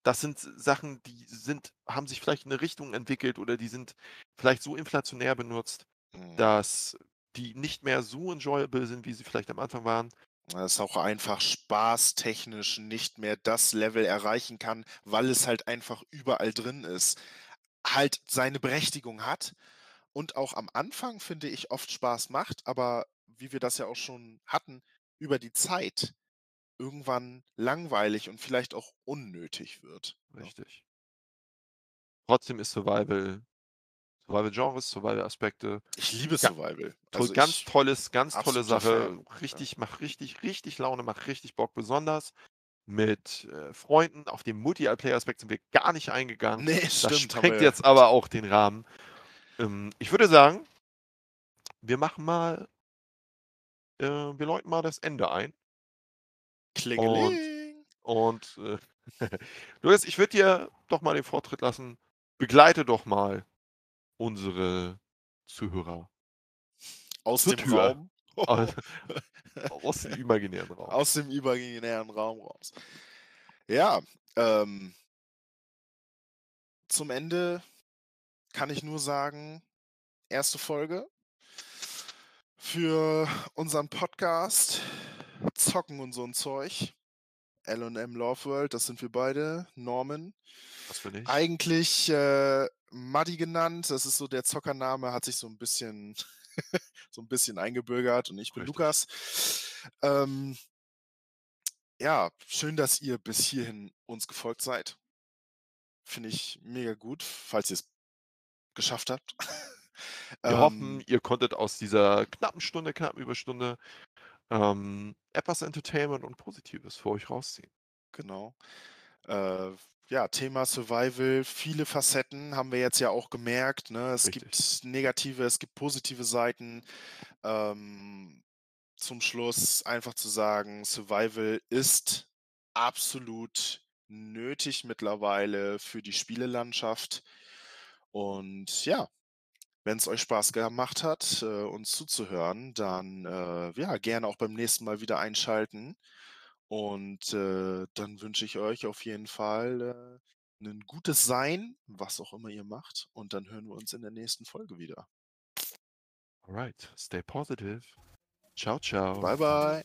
das sind Sachen, die sind haben sich vielleicht in 'ne Richtung entwickelt oder die sind vielleicht so inflationär benutzt, Mhm. dass die nicht mehr so enjoyable sind, wie sie vielleicht am Anfang waren. Das auch einfach spaßtechnisch nicht mehr das Level erreichen kann, weil es halt einfach überall drin ist, halt seine Berechtigung hat und auch am Anfang, finde ich, oft Spaß macht, aber wie wir das ja auch schon hatten, über die Zeit irgendwann langweilig und vielleicht auch unnötig wird, ne? Richtig. Trotzdem ist Survival Survival-Genres, Survival-Aspekte, Ich liebe ja, Survival. Also, ganz ich tolles ganz tolle Sache, Fan, ja. richtig macht richtig, richtig Laune, macht richtig Bock, besonders mit, äh, Freunden. Auf den Multiplayer-Aspekt sind wir gar nicht eingegangen. Ne, Das stimmt, sprengt wir jetzt aber auch den Rahmen. Ähm, ich würde sagen wir machen mal äh, wir läuten mal das Ende ein. Und Klingeling. und, äh, Luis, ich würde dir doch mal den Vortritt lassen. Begleite doch mal unsere Zuhörer Aus zur dem Raum. au aus dem imaginären Raum. Aus dem imaginären Raum raus. Ja, ähm zum Ende kann ich nur sagen, 1. Folge für unseren Podcast Zocken und so 'n Zeug. L&M Love World, das sind wir beide, Norman. Das bin ich. Eigentlich, äh, Muddy genannt, das ist so der Zockername, hat sich so 'n bisschen so 'n bisschen eingebürgert und ich bin Richtig. Lukas. Ähm ja, schön, dass ihr bis hierhin uns gefolgt seid. Finde ich mega gut, falls ihr's geschafft habt. Wir hoffen, Ähm ihr konntet aus dieser knappen Stunde knappen Überstunde, ähm, etwas Entertainment und Positives für euch rausziehen. Genau. Äh, ja, Thema Survival, viele Facetten, haben wir jetzt ja auch gemerkt, ne? Es Richtig. gibt negative, es gibt positive Seiten. Ähm, zum Schluss einfach zu sagen, Survival ist absolut nötig mittlerweile für die Spielelandschaft. Und ja, wenn's euch Spaß gemacht hat, äh, uns zuzuhören, dann, äh, ja, gerne auch beim nächsten Mal wieder einschalten. Und, äh, dann wünsche ich euch auf jeden Fall, äh, 'nen gutes Sein, was auch immer ihr macht. Und dann hören wir uns in der nächsten Folge wieder. Alright, stay positive. Ciao, ciao. Bye, bye.